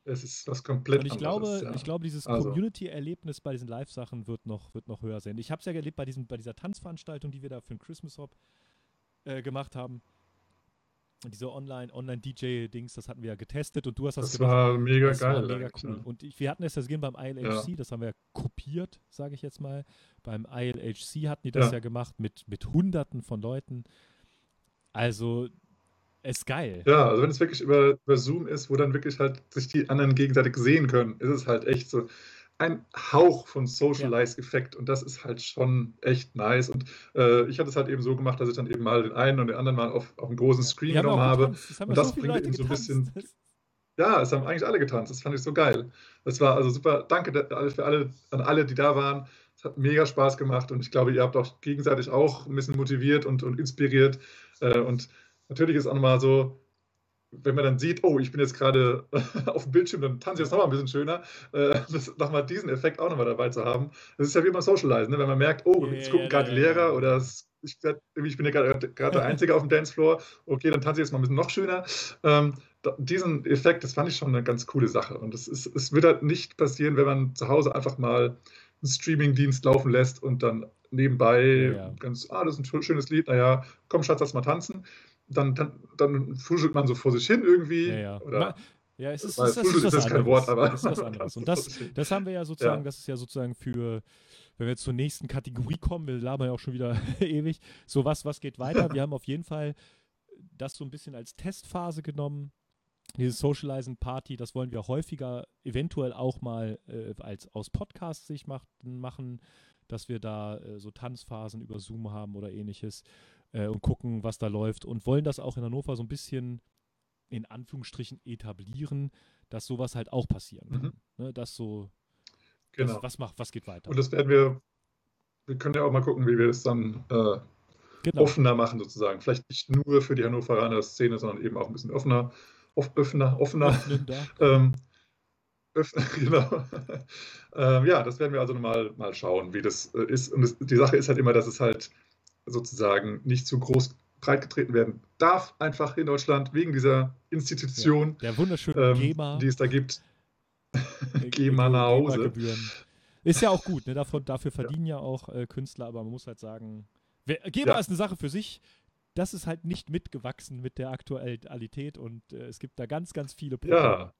Es ist was komplett Und ich anderes. glaube, ja. ich glaube, dieses Also. Community-Erlebnis bei diesen Live-Sachen wird noch, wird noch höher sein. Ich habe es ja erlebt bei, diesem, bei dieser Tanzveranstaltung, die wir da für den Christmas Hop äh, gemacht haben. Diese Online- Online-DJ-Dings, das hatten wir ja getestet und du hast das, das gemacht. war mega Das geil. war mega cool. ne? Und ich, wir hatten es ja gesehen beim ILHC, das haben wir ja kopiert, sage ich jetzt mal. Beim ILHC hatten die das ja, Ja. gemacht mit, mit Hunderten von Leuten. Also, ist geil. Ja, also wenn es wirklich über, über Zoom ist, wo dann wirklich halt sich die anderen gegenseitig sehen können, ist es halt echt so ein Hauch von Socialize-Effekt und das ist halt schon echt nice. Und äh, ich hatte es halt eben so gemacht, dass ich dann eben mal den einen und den anderen mal auf, auf einen großen Screen haben genommen habe. getanzt. Haben Und ja das so bringt Leute eben so ein getanzt. bisschen- Das- Ja, es haben eigentlich alle getanzt. Das fand ich so geil. Das war also super. Danke da- für alle, an alle, die da waren. Es hat mega Spaß gemacht und ich glaube, ihr habt auch gegenseitig auch ein bisschen motiviert und, und inspiriert. Äh, Und natürlich ist auch nochmal so, wenn man dann sieht, oh, ich bin jetzt gerade auf dem Bildschirm, dann tanze ich jetzt nochmal ein bisschen schöner. Äh, Das, nochmal diesen Effekt auch nochmal dabei zu haben. Das ist ja wie beim Socializen, ne? wenn man merkt, oh, jetzt gucken gerade die Lehrer oder es, ich, ich bin ja gerade gerade der Einzige auf dem Dancefloor. Okay, dann tanze ich jetzt mal ein bisschen noch schöner. Ähm, diesen Effekt, das fand ich schon eine ganz coole Sache. Und es, ist, es wird halt nicht passieren, wenn man zu Hause einfach mal einen Streaming-Dienst laufen lässt und dann nebenbei Ja, ja. ganz, ah, das ist ein schö- schönes Lied, naja, komm Schatz, lass mal tanzen. Dann, dann, dann fuschelt man so vor sich hin irgendwie. Ja, ja. Oder, ja, es ist, ist, ist ist jetzt kein anderes. Wort, aber ist was anderes. Und das, das haben wir ja sozusagen, Ja. das ist ja sozusagen für, wenn wir jetzt zur nächsten Kategorie kommen, wir labern ja auch schon wieder ewig, so was, was geht weiter? Wir haben auf jeden Fall das so ein bisschen als Testphase genommen. Dieses Socializing Party, das wollen wir häufiger eventuell auch mal äh, als aus Podcast sich macht, machen, dass wir da äh, so Tanzphasen über Zoom haben oder ähnliches äh, und gucken, was da läuft und wollen das auch in Hannover so ein bisschen in Anführungsstrichen etablieren, dass sowas halt auch passieren kann. Ne, dass so, genau. was, was macht, was geht weiter? Und das werden wir, wir können ja auch mal gucken, wie wir das dann äh, genau. offener machen sozusagen. Vielleicht nicht nur für die Hannoveraner Szene, sondern eben auch ein bisschen offener, off, offener, offener. Öffnen da. Ähm, genau. ähm, ja, das werden wir also mal, mal schauen, wie das äh, ist. Und das, die Sache ist halt immer, dass es halt sozusagen nicht zu groß breit getreten werden darf, einfach in Deutschland, wegen dieser Institution, Der wunderschöne ähm, GEMA. die es da gibt. äh, geh mal nach Hause. Ist ja auch gut, ne? Davon, dafür verdienen ja, auch äh, Künstler, aber man muss halt sagen, wer, GEMA Ja. ist eine Sache für sich. das ist halt nicht mitgewachsen mit der Aktualität und äh, es gibt da ganz, ganz viele Probleme. Ja,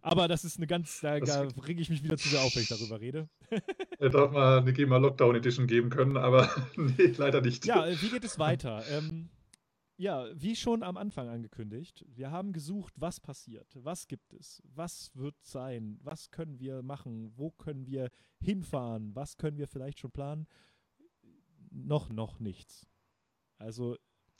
Aber das ist eine ganz, da, da reg ich mich wieder zu sehr auf, wenn ich darüber rede. er darf mal eine GEMA Lockdown Edition geben können, aber nee, leider nicht. Ja, äh, wie geht es weiter? Ähm, ja, wie schon am Anfang angekündigt, wir haben gesucht, was passiert, was gibt es, was wird sein, was können wir machen, wo können wir hinfahren, was können wir vielleicht schon planen. Noch, noch nichts. Also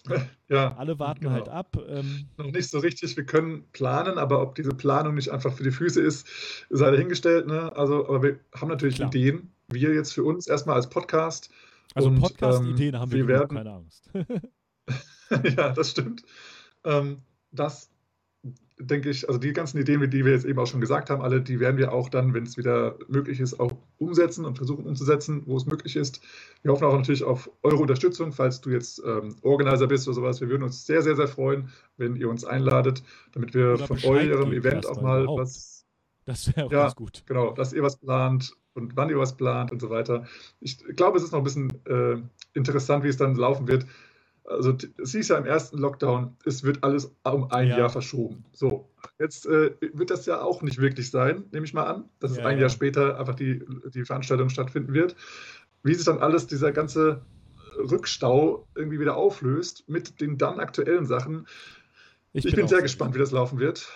ja, alle warten genau. halt ab. Ähm, noch nicht so richtig. Wir können planen, aber ob diese Planung nicht einfach für die Füße ist, sei dahingestellt. Ne? Also, aber wir haben natürlich Klar. Ideen. Wir jetzt für uns erstmal als Podcast. also Podcast-Ideen ähm, haben wir, wir werden- keine Angst. ja, das stimmt. Ähm, das denke ich, also die ganzen Ideen, die wir jetzt eben auch schon gesagt haben, alle, die werden wir auch dann, wenn es wieder möglich ist, auch umsetzen und versuchen umzusetzen, wo es möglich ist. Wir hoffen auch natürlich auf eure Unterstützung, falls du jetzt ähm, Organizer bist oder sowas. Wir würden uns sehr, sehr, sehr freuen, wenn ihr uns einladet, damit wir Oder von eurem Event auch mal mal überhaupt. was Das wäre auch Ja. ganz gut. Genau, dass ihr was plant und wann ihr was plant und so weiter. Ich glaube, es ist noch ein bisschen äh, interessant, wie es dann laufen wird. Also es hieß ja im ersten Lockdown, es wird alles um ein Ja. Jahr verschoben. So, jetzt äh, wird das ja auch nicht wirklich sein, nehme ich mal an, dass es Ja, ein ja. Jahr später einfach die, die Veranstaltung stattfinden wird. Wie sich dann alles, dieser ganze Rückstau irgendwie wieder auflöst mit den dann aktuellen Sachen, ich, bin, auch sehr gespannt, wie das laufen wird.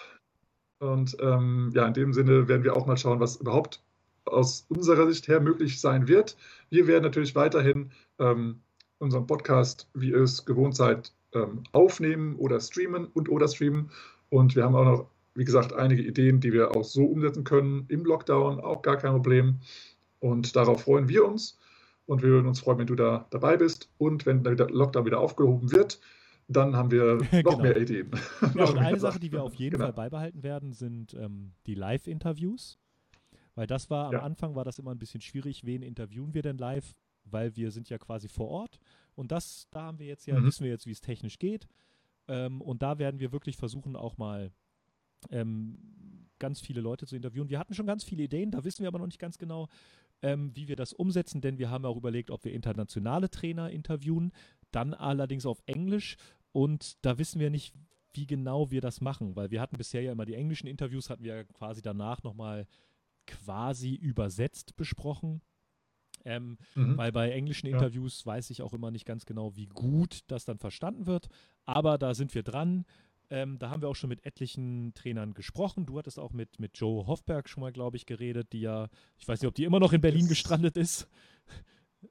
Und ähm, ja, in dem Sinne werden wir auch mal schauen, was überhaupt aus unserer Sicht her möglich sein wird. Wir werden natürlich weiterhin ähm, unseren Podcast, wie ihr es gewohnt seid, ähm, aufnehmen oder streamen und oder streamen. Und wir haben auch noch, wie gesagt, einige Ideen, die wir auch so umsetzen können im Lockdown, auch gar kein Problem. Und darauf freuen wir uns. Und wir würden uns freuen, wenn du da dabei bist. Und wenn der Lockdown wieder aufgehoben wird, dann haben wir noch Genau. mehr Ideen. Ja, Noch und eine Sache, Sachen. die wir auf jeden Genau. Fall beibehalten werden, sind ähm, die Live-Interviews. Weil das war, am Ja. Anfang war das immer ein bisschen schwierig, wen interviewen wir denn live, weil wir sind ja quasi vor Ort. Und das, da haben wir jetzt ja, Mhm. wissen wir jetzt, wie es technisch geht. Ähm, und da werden wir wirklich versuchen, auch mal ähm, ganz viele Leute zu interviewen. Wir hatten schon ganz viele Ideen, da wissen wir aber noch nicht ganz genau, ähm, wie wir das umsetzen, denn wir haben auch überlegt, ob wir internationale Trainer interviewen, dann allerdings auf Englisch und da wissen wir nicht, wie genau wir das machen, weil wir hatten bisher ja immer die englischen Interviews, hatten wir quasi danach nochmal quasi übersetzt besprochen. Ähm, Mhm. weil bei englischen Ja. Interviews weiß ich auch immer nicht ganz genau, wie gut das dann verstanden wird. Aber da sind wir dran. Ähm, da haben wir auch schon mit etlichen Trainern gesprochen. Du hattest auch mit, mit Joe Hoffberg schon mal, glaube ich, geredet, die ja, ich weiß nicht, ob die immer noch in Berlin Yes. gestrandet ist.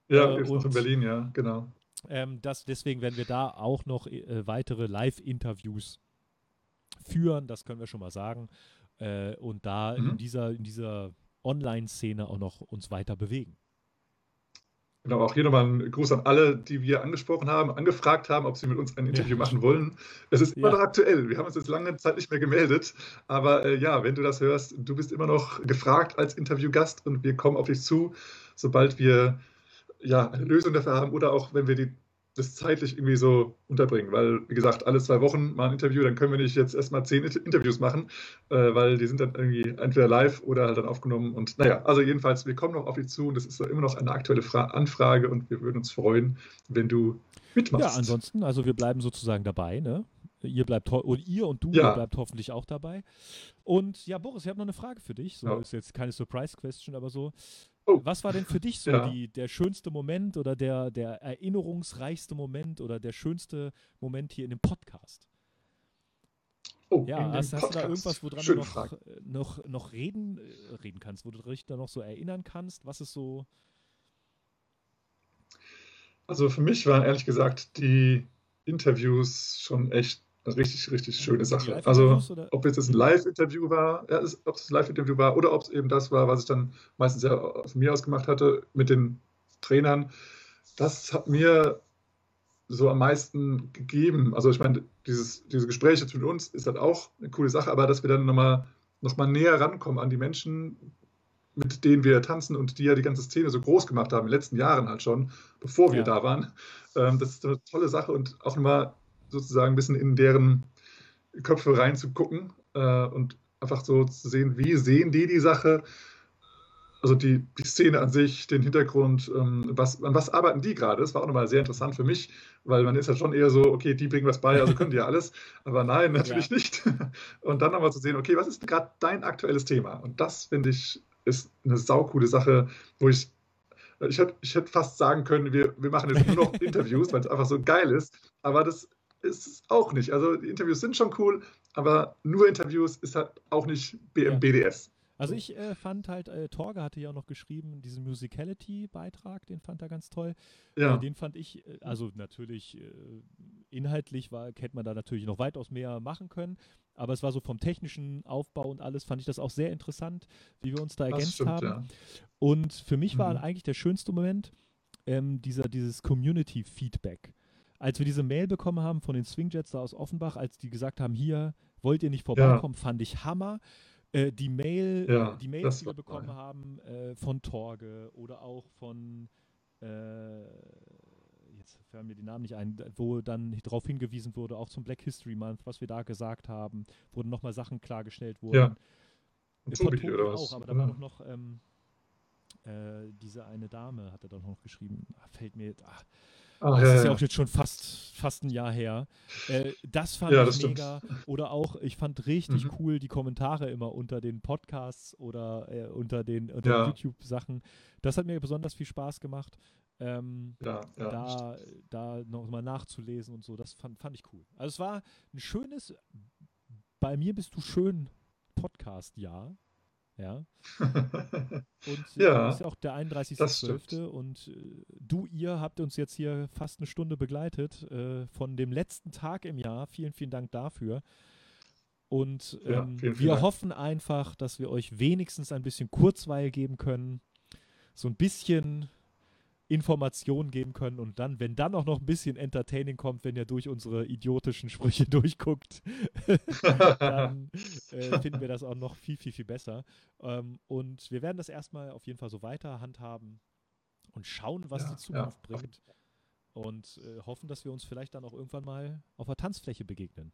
Ja, Äh, ist noch in Berlin, ja, genau. Ähm, das, deswegen werden wir da auch noch äh, weitere Live-Interviews führen, das können wir schon mal sagen. Äh, und da in Mhm. dieser, in dieser Online-Szene auch noch uns weiter bewegen. Genau, auch hier nochmal ein Gruß an alle, die wir angesprochen haben, angefragt haben, ob sie mit uns ein Interview Ja. machen wollen. Es ist immer Ja. noch aktuell. Wir haben uns jetzt lange Zeit nicht mehr gemeldet. Aber äh, ja, wenn du das hörst, du bist immer noch gefragt als Interviewgast und wir kommen auf dich zu, sobald wir ja eine Lösung dafür haben oder auch wenn wir die, das zeitlich irgendwie so unterbringen. Weil, wie gesagt, alle zwei Wochen mal ein Interview, dann können wir nicht jetzt erstmal zehn Inter- Interviews machen, äh, weil die sind dann irgendwie entweder live oder halt dann aufgenommen. Und naja, also jedenfalls, wir kommen noch auf dich zu und das ist so immer noch eine aktuelle Fra Anfrage und wir würden uns freuen, wenn du mitmachst. Ja, ansonsten, also wir bleiben sozusagen dabei, ne? Ihr bleibt und ihr und du Ja. ihr bleibt hoffentlich auch dabei. Und ja, Boris, ich habe noch eine Frage für dich. So Ja. ist jetzt keine Surprise Question, aber so. Oh. Was war denn für dich so Ja. die, der schönste Moment oder der, der erinnerungsreichste Moment oder der schönste Moment hier in dem Podcast? Oh, Ja, hast, hast du da irgendwas, woran Schöne du noch, noch, noch reden, äh, reden kannst, wo du dich da noch so erinnern kannst? Was ist so. Also für mich waren ehrlich gesagt die Interviews schon echt eine richtig, richtig schöne Sache. Also ob jetzt es ein Live-Interview war, ja, es- ob es ein Live-Interview war oder ob es eben das war, was ich dann meistens ja von mir aus gemacht hatte mit den Trainern, das hat mir so am meisten gegeben. Also ich meine, dieses, diese Gespräche zwischen uns ist halt auch eine coole Sache, aber dass wir dann nochmal noch mal näher rankommen an die Menschen, mit denen wir tanzen und die ja die ganze Szene so groß gemacht haben, in den letzten Jahren halt schon, bevor wir Ja. da waren. Ähm, das ist eine tolle Sache und auch nochmal sozusagen ein bisschen in deren Köpfe reinzugucken äh, und einfach so zu sehen, wie sehen die die Sache also die, die Szene an sich, den Hintergrund, ähm, was, an was arbeiten die gerade? Das war auch nochmal sehr interessant für mich, weil man ist ja schon eher so, okay, die bringen was bei, also können die ja alles. Aber nein, natürlich ja. nicht. Und dann nochmal zu sehen, okay, was ist gerade dein aktuelles Thema? Und das, finde ich, ist eine saukoole Sache, wo ich ich hätte, ich hätte fast sagen können, wir, wir machen jetzt nur noch Interviews, weil es einfach so geil ist. Aber das ist es auch nicht. Also die Interviews sind schon cool, aber nur Interviews ist halt auch nicht BMBDS. Also ich äh, fand halt, äh, Torge hatte ja auch noch geschrieben, diesen Musicality-Beitrag, den fand er ganz toll. Ja. Äh, den fand ich, äh, also natürlich äh, inhaltlich war, hätte man da natürlich noch weitaus mehr machen können, aber es war so vom technischen Aufbau und alles, fand ich das auch sehr interessant, wie wir uns da ergänzt stimmt, haben. Ja. Und für mich mhm. war eigentlich der schönste Moment ähm, dieser, dieses Community-Feedback. Als wir diese Mail bekommen haben von den Swingjets da aus Offenbach, als die gesagt haben, hier wollt ihr nicht vorbeikommen, ja. fand ich Hammer. Äh, die Mail, ja, die Mails, die wir bekommen geil. haben äh, von Torge oder auch von äh, jetzt fallen mir die Namen nicht ein, wo dann darauf hingewiesen wurde, auch zum Black History Month, was wir da gesagt haben, wurden nochmal Sachen klargestellt wurden. Ja. Und von Tobi oder auch, aber da war doch noch ähm, äh, diese eine Dame, hat er doch noch geschrieben, ah, fällt mir, ach, Ach, das ja, ist ja auch jetzt schon fast, fast ein Jahr her. Äh, das fand ja, ich das mega. Stimmt. Oder auch, ich fand richtig mhm. cool die Kommentare immer unter den Podcasts oder äh, unter den, unter ja. YouTube-Sachen. Das hat mir besonders viel Spaß gemacht. Ähm, ja, da, da nochmal nachzulesen und so, das fand, fand ich cool. Also es war ein schönes, bei mir bist du schön Podcast-Jahr. Ja. Und ja, ist ja auch der 31.12. Und äh, du, ihr habt uns jetzt hier fast eine Stunde begleitet äh, von dem letzten Tag im Jahr. Vielen, vielen Dank dafür. Und ähm, ja, vielen, vielen wir Dank. hoffen einfach, dass wir euch wenigstens ein bisschen Kurzweil geben können. So ein bisschen Informationen geben können und dann, wenn dann auch noch ein bisschen Entertaining kommt, wenn ihr durch unsere idiotischen Sprüche durchguckt, dann äh, finden wir das auch noch viel, viel, viel besser. Ähm, und wir werden das erstmal auf jeden Fall so weiter handhaben und schauen, was ja, die Zukunft ja. bringt. Und äh, hoffen, dass wir uns vielleicht dann auch irgendwann mal auf der Tanzfläche begegnen.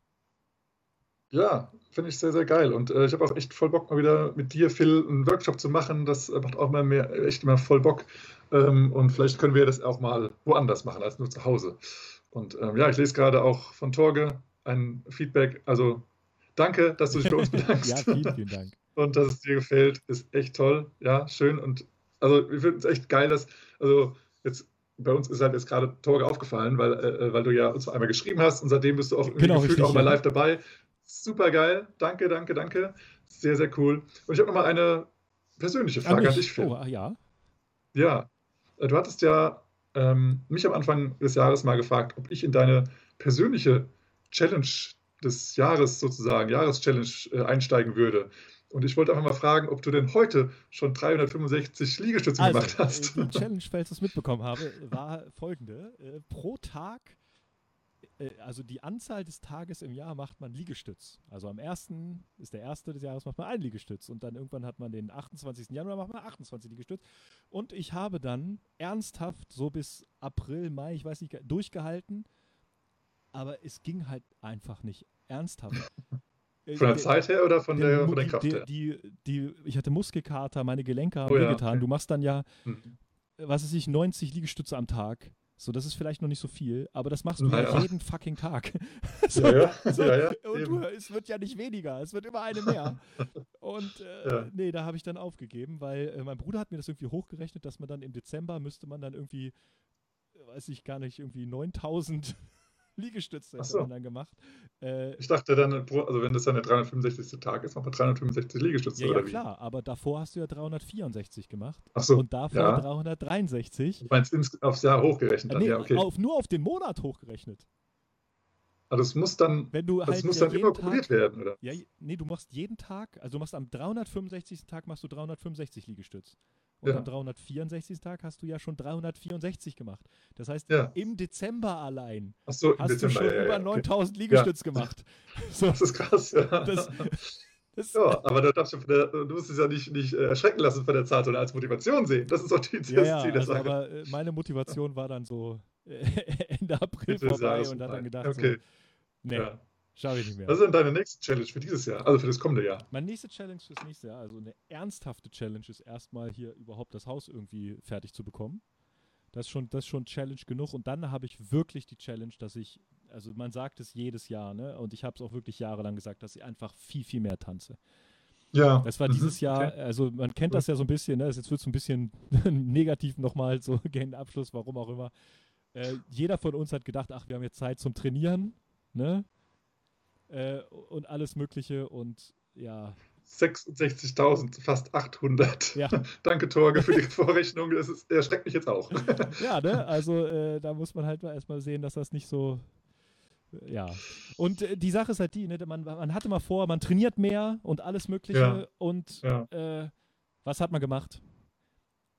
Ja, finde ich sehr, sehr geil. Und äh, ich habe auch echt voll Bock, mal wieder mit dir, Phil, einen Workshop zu machen. Das macht auch mal mehr, echt immer voll Bock. Ähm, und vielleicht können wir das auch mal woanders machen als nur zu Hause. Und ähm, ja, ich lese gerade auch von Torge ein Feedback. Also danke, dass du dich bei uns bedankst. ja, vielen, vielen Dank. Und dass es dir gefällt, ist echt toll. Ja, schön. Und also wir finden es echt geil, dass, also jetzt bei uns ist halt jetzt gerade Torge aufgefallen, weil, äh, äh, weil du ja uns einmal geschrieben hast und seitdem bist du auch genau, gefühlt auch mal live dabei. Super geil. Danke, danke, danke. Sehr, sehr cool. Und ich habe nochmal eine persönliche Frage an dich, Phil. Oh, ja. Ja. Äh, du hattest ja ähm, mich am Anfang des Jahres mal gefragt, ob ich in deine persönliche Challenge des Jahres sozusagen, Jahreschallenge äh, einsteigen würde. Und ich wollte einfach mal fragen, ob du denn heute schon 365 Liegestütze also, gemacht hast. Die Challenge, falls ich es mitbekommen habe, war folgende. Äh, pro Tag also die Anzahl des Tages im Jahr macht man Liegestütz. Also am 1. ist der erste des Jahres, macht man ein Liegestütz. Und dann irgendwann hat man den 28. Januar, macht man 28 Liegestütz. Und ich habe dann ernsthaft so bis April, Mai, ich weiß nicht, durchgehalten. Aber es ging halt einfach nicht. Ernsthaft. Äh, von der Zeit her oder von der, von der Kraft her? Die, die, ich hatte Muskelkater, meine Gelenke haben oh, ja, wehgetan. Okay. Du machst dann ja, mhm. was weiß ich, 90 Liegestütze am Tag. So, das ist vielleicht noch nicht so viel, aber das machst du naja. jeden fucking Tag. so, ja, ja. So, ja, und du, es wird ja nicht weniger, es wird immer eine mehr. und äh, nee, da habe ich dann aufgegeben, weil äh, mein Bruder hat mir das irgendwie hochgerechnet, dass man dann im Dezember müsste man dann irgendwie, weiß ich gar nicht, irgendwie 9000 Liegestütze hätte so. man dann gemacht. Äh, ich dachte dann, also wenn das dann der 365. Tag ist, macht man 365 Liegestütze ja, oder ja, wie? klar, aber davor hast du ja 364 gemacht. Ach so, und davor ja. 363. Du meinst aufs Jahr hochgerechnet dann, nee, ja, okay. Auf, nur auf den Monat hochgerechnet. Also es muss dann, Wenn du halt muss dann immer probiert werden, oder? Ja, nee, du machst jeden Tag, also du machst am 365. Tag machst du 365 Liegestütz. Und ja. am 364. Tag hast du ja schon 364 gemacht. Das heißt, ja. im Dezember allein so, hast Dezember, du schon ja, über 9000 Liegestütz gemacht. So. Das ist krass, ja. Das, das ja, aber du, darfst, du musst es ja nicht, nicht äh, erschrecken lassen von der Zahl, sondern als Motivation sehen. Das ist auch die, das ja, ja, Ziel der also, Aber äh, meine Motivation war dann so äh, Ende April vorbei und dann gedacht, okay. so, nee, Schaffe ich nicht mehr. Was ist denn deine nächste Challenge für dieses Jahr? Also für das kommende Jahr? Meine nächste Challenge fürs nächste Jahr, also eine ernsthafte Challenge, ist erstmal hier überhaupt das Haus irgendwie fertig zu bekommen. Das ist schon, das ist schon Challenge genug. Und dann habe ich wirklich die Challenge, dass ich, also man sagt es jedes Jahr, ne? Und ich habe es auch wirklich jahrelang gesagt, dass ich einfach viel, viel mehr tanze. Ja. Das war Mhm, dieses Jahr, okay. also man kennt das ja so ein bisschen, ne? Jetzt wird es ein bisschen negativ nochmal so gegen den Abschluss, warum auch immer. Äh, jeder von uns hat gedacht, ach, wir haben jetzt Zeit zum Trainieren, ne? Äh, und alles Mögliche und ja, 66.000, fast 800. ja, Danke, Torge, für die Vorrechnung. Das ist, erschreckt mich jetzt auch. ja, ne? Also äh, da muss man halt mal erstmal sehen, dass das nicht so. äh, Ja. Und äh, die Sache ist halt die, ne? man, man hatte mal vor, man trainiert mehr und alles Mögliche Ja. und Ja. äh, was hat man gemacht?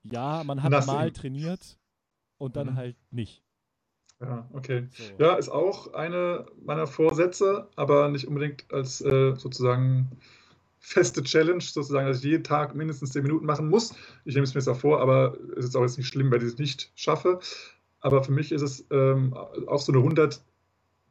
Ja, man hat Nothing. mal trainiert und dann Mhm. halt nicht. Ja, okay. So. Ja, ist auch eine meiner Vorsätze, aber nicht unbedingt als äh, sozusagen feste Challenge, sozusagen, dass ich jeden Tag mindestens 10 Minuten machen muss. Ich nehme es mir jetzt auch vor, aber es ist auch jetzt nicht schlimm, wenn ich es nicht schaffe. Aber für mich ist es ähm, auch so eine 100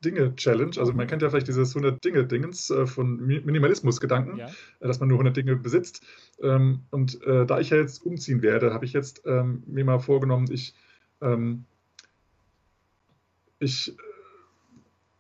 Dinge Challenge. Also man kennt ja vielleicht dieses 100 Dinge Dingens äh, von Mi- Minimalismus-Gedanken, Ja, äh, dass man nur 100 Dinge besitzt. Ähm, und äh, da ich ja jetzt umziehen werde, habe ich jetzt ähm, mir mal vorgenommen, ich, ähm, ich, äh,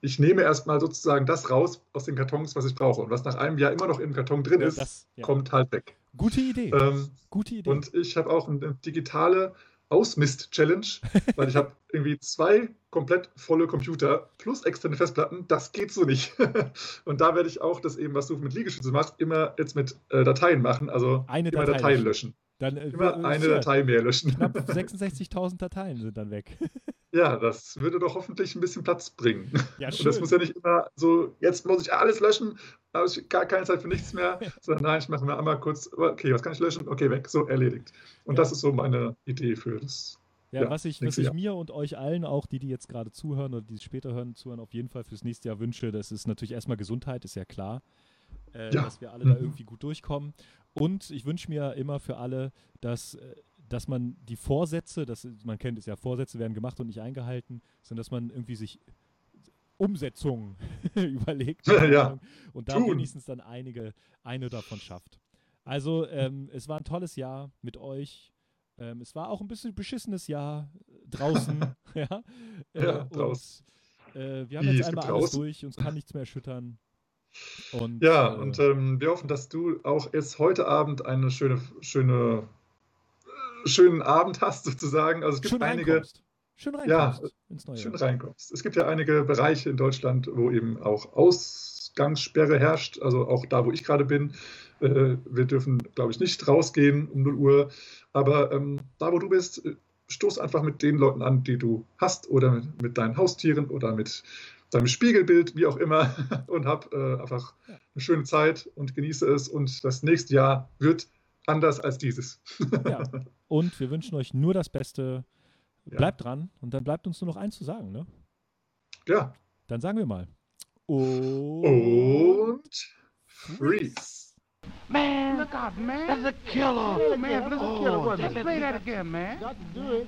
ich nehme erstmal sozusagen das raus aus den Kartons, was ich brauche. Und was nach einem Jahr immer noch im Karton drin ist, das, ja. kommt halt weg. Gute Idee. Ähm, Gute Idee. und ich habe auch eine digitale Ausmist-Challenge, weil ich habe irgendwie zwei komplett volle Computer plus externe Festplatten. Das geht so nicht. Und da werde ich auch das eben, was du mit Liegestütze machst, immer jetzt mit äh, Dateien machen. Also Eine immer Datei Dateien löschen. Dann, äh, Immer äh, eine Datei mehr löschen. Knapp 66.000 Dateien sind dann weg. Ja, das würde doch hoffentlich ein bisschen Platz bringen. Ja, Und das schön. muss ja nicht immer so, jetzt muss ich alles löschen, habe ich gar keine Zeit für nichts mehr, sondern nein, ich mache mir einmal kurz, okay, was kann ich löschen? Okay, weg, so erledigt. Und Ja. das ist so meine Idee für das. Ja, Ja, was ich, was ich Jahr. mir und euch allen, auch die, die jetzt gerade zuhören oder die es später hören, zuhören, auf jeden Fall fürs nächste Jahr wünsche, das ist natürlich erstmal Gesundheit, ist ja klar, äh, Ja. dass wir alle da Mhm. irgendwie gut durchkommen. Und ich wünsche mir immer für alle, dass, äh, dass man die Vorsätze, das, man kennt es ja, Vorsätze werden gemacht und nicht eingehalten, sondern dass man irgendwie sich Umsetzungen überlegt Ja, ja. Und da Tun. wenigstens dann einige, eine davon schafft. Also ähm, es war ein tolles Jahr mit euch. Ähm, es war auch ein bisschen beschissenes Jahr draußen. ja, äh, Ja, und, draußen. äh, wir haben Wie, jetzt einmal alles durch, uns kann nichts mehr erschüttern. Und, Ja, äh, und ähm, wir hoffen, dass du auch jetzt heute Abend eine schöne, schöne, schönen Abend hast, sozusagen. Also es gibt schön einige, reinkommst. Schön Ja, reinkommst ins neue schön Jahr. reinkommst. Es gibt ja einige Bereiche in Deutschland, wo eben auch Ausgangssperre herrscht. Also auch da, wo ich gerade bin. Äh, wir dürfen, glaube ich, nicht rausgehen um 0 Uhr. Aber ähm, da, wo du bist, äh, stoß einfach mit den Leuten an, die du hast oder mit, mit deinen Haustieren oder mit deinem Spiegelbild, wie auch immer, und hab äh, einfach Ja. eine schöne Zeit und genieße es. Und das nächste Jahr wird anders als dieses. Ja. Und wir wünschen euch nur das Beste. Ja. Bleibt dran und dann bleibt uns nur noch eins zu sagen. Ne? Ja. Dann sagen wir mal. Und, Und Freeze. Man, look out, man. That's a killer. Oh, man, it's a killer. Let's play that again, man. Got to do it.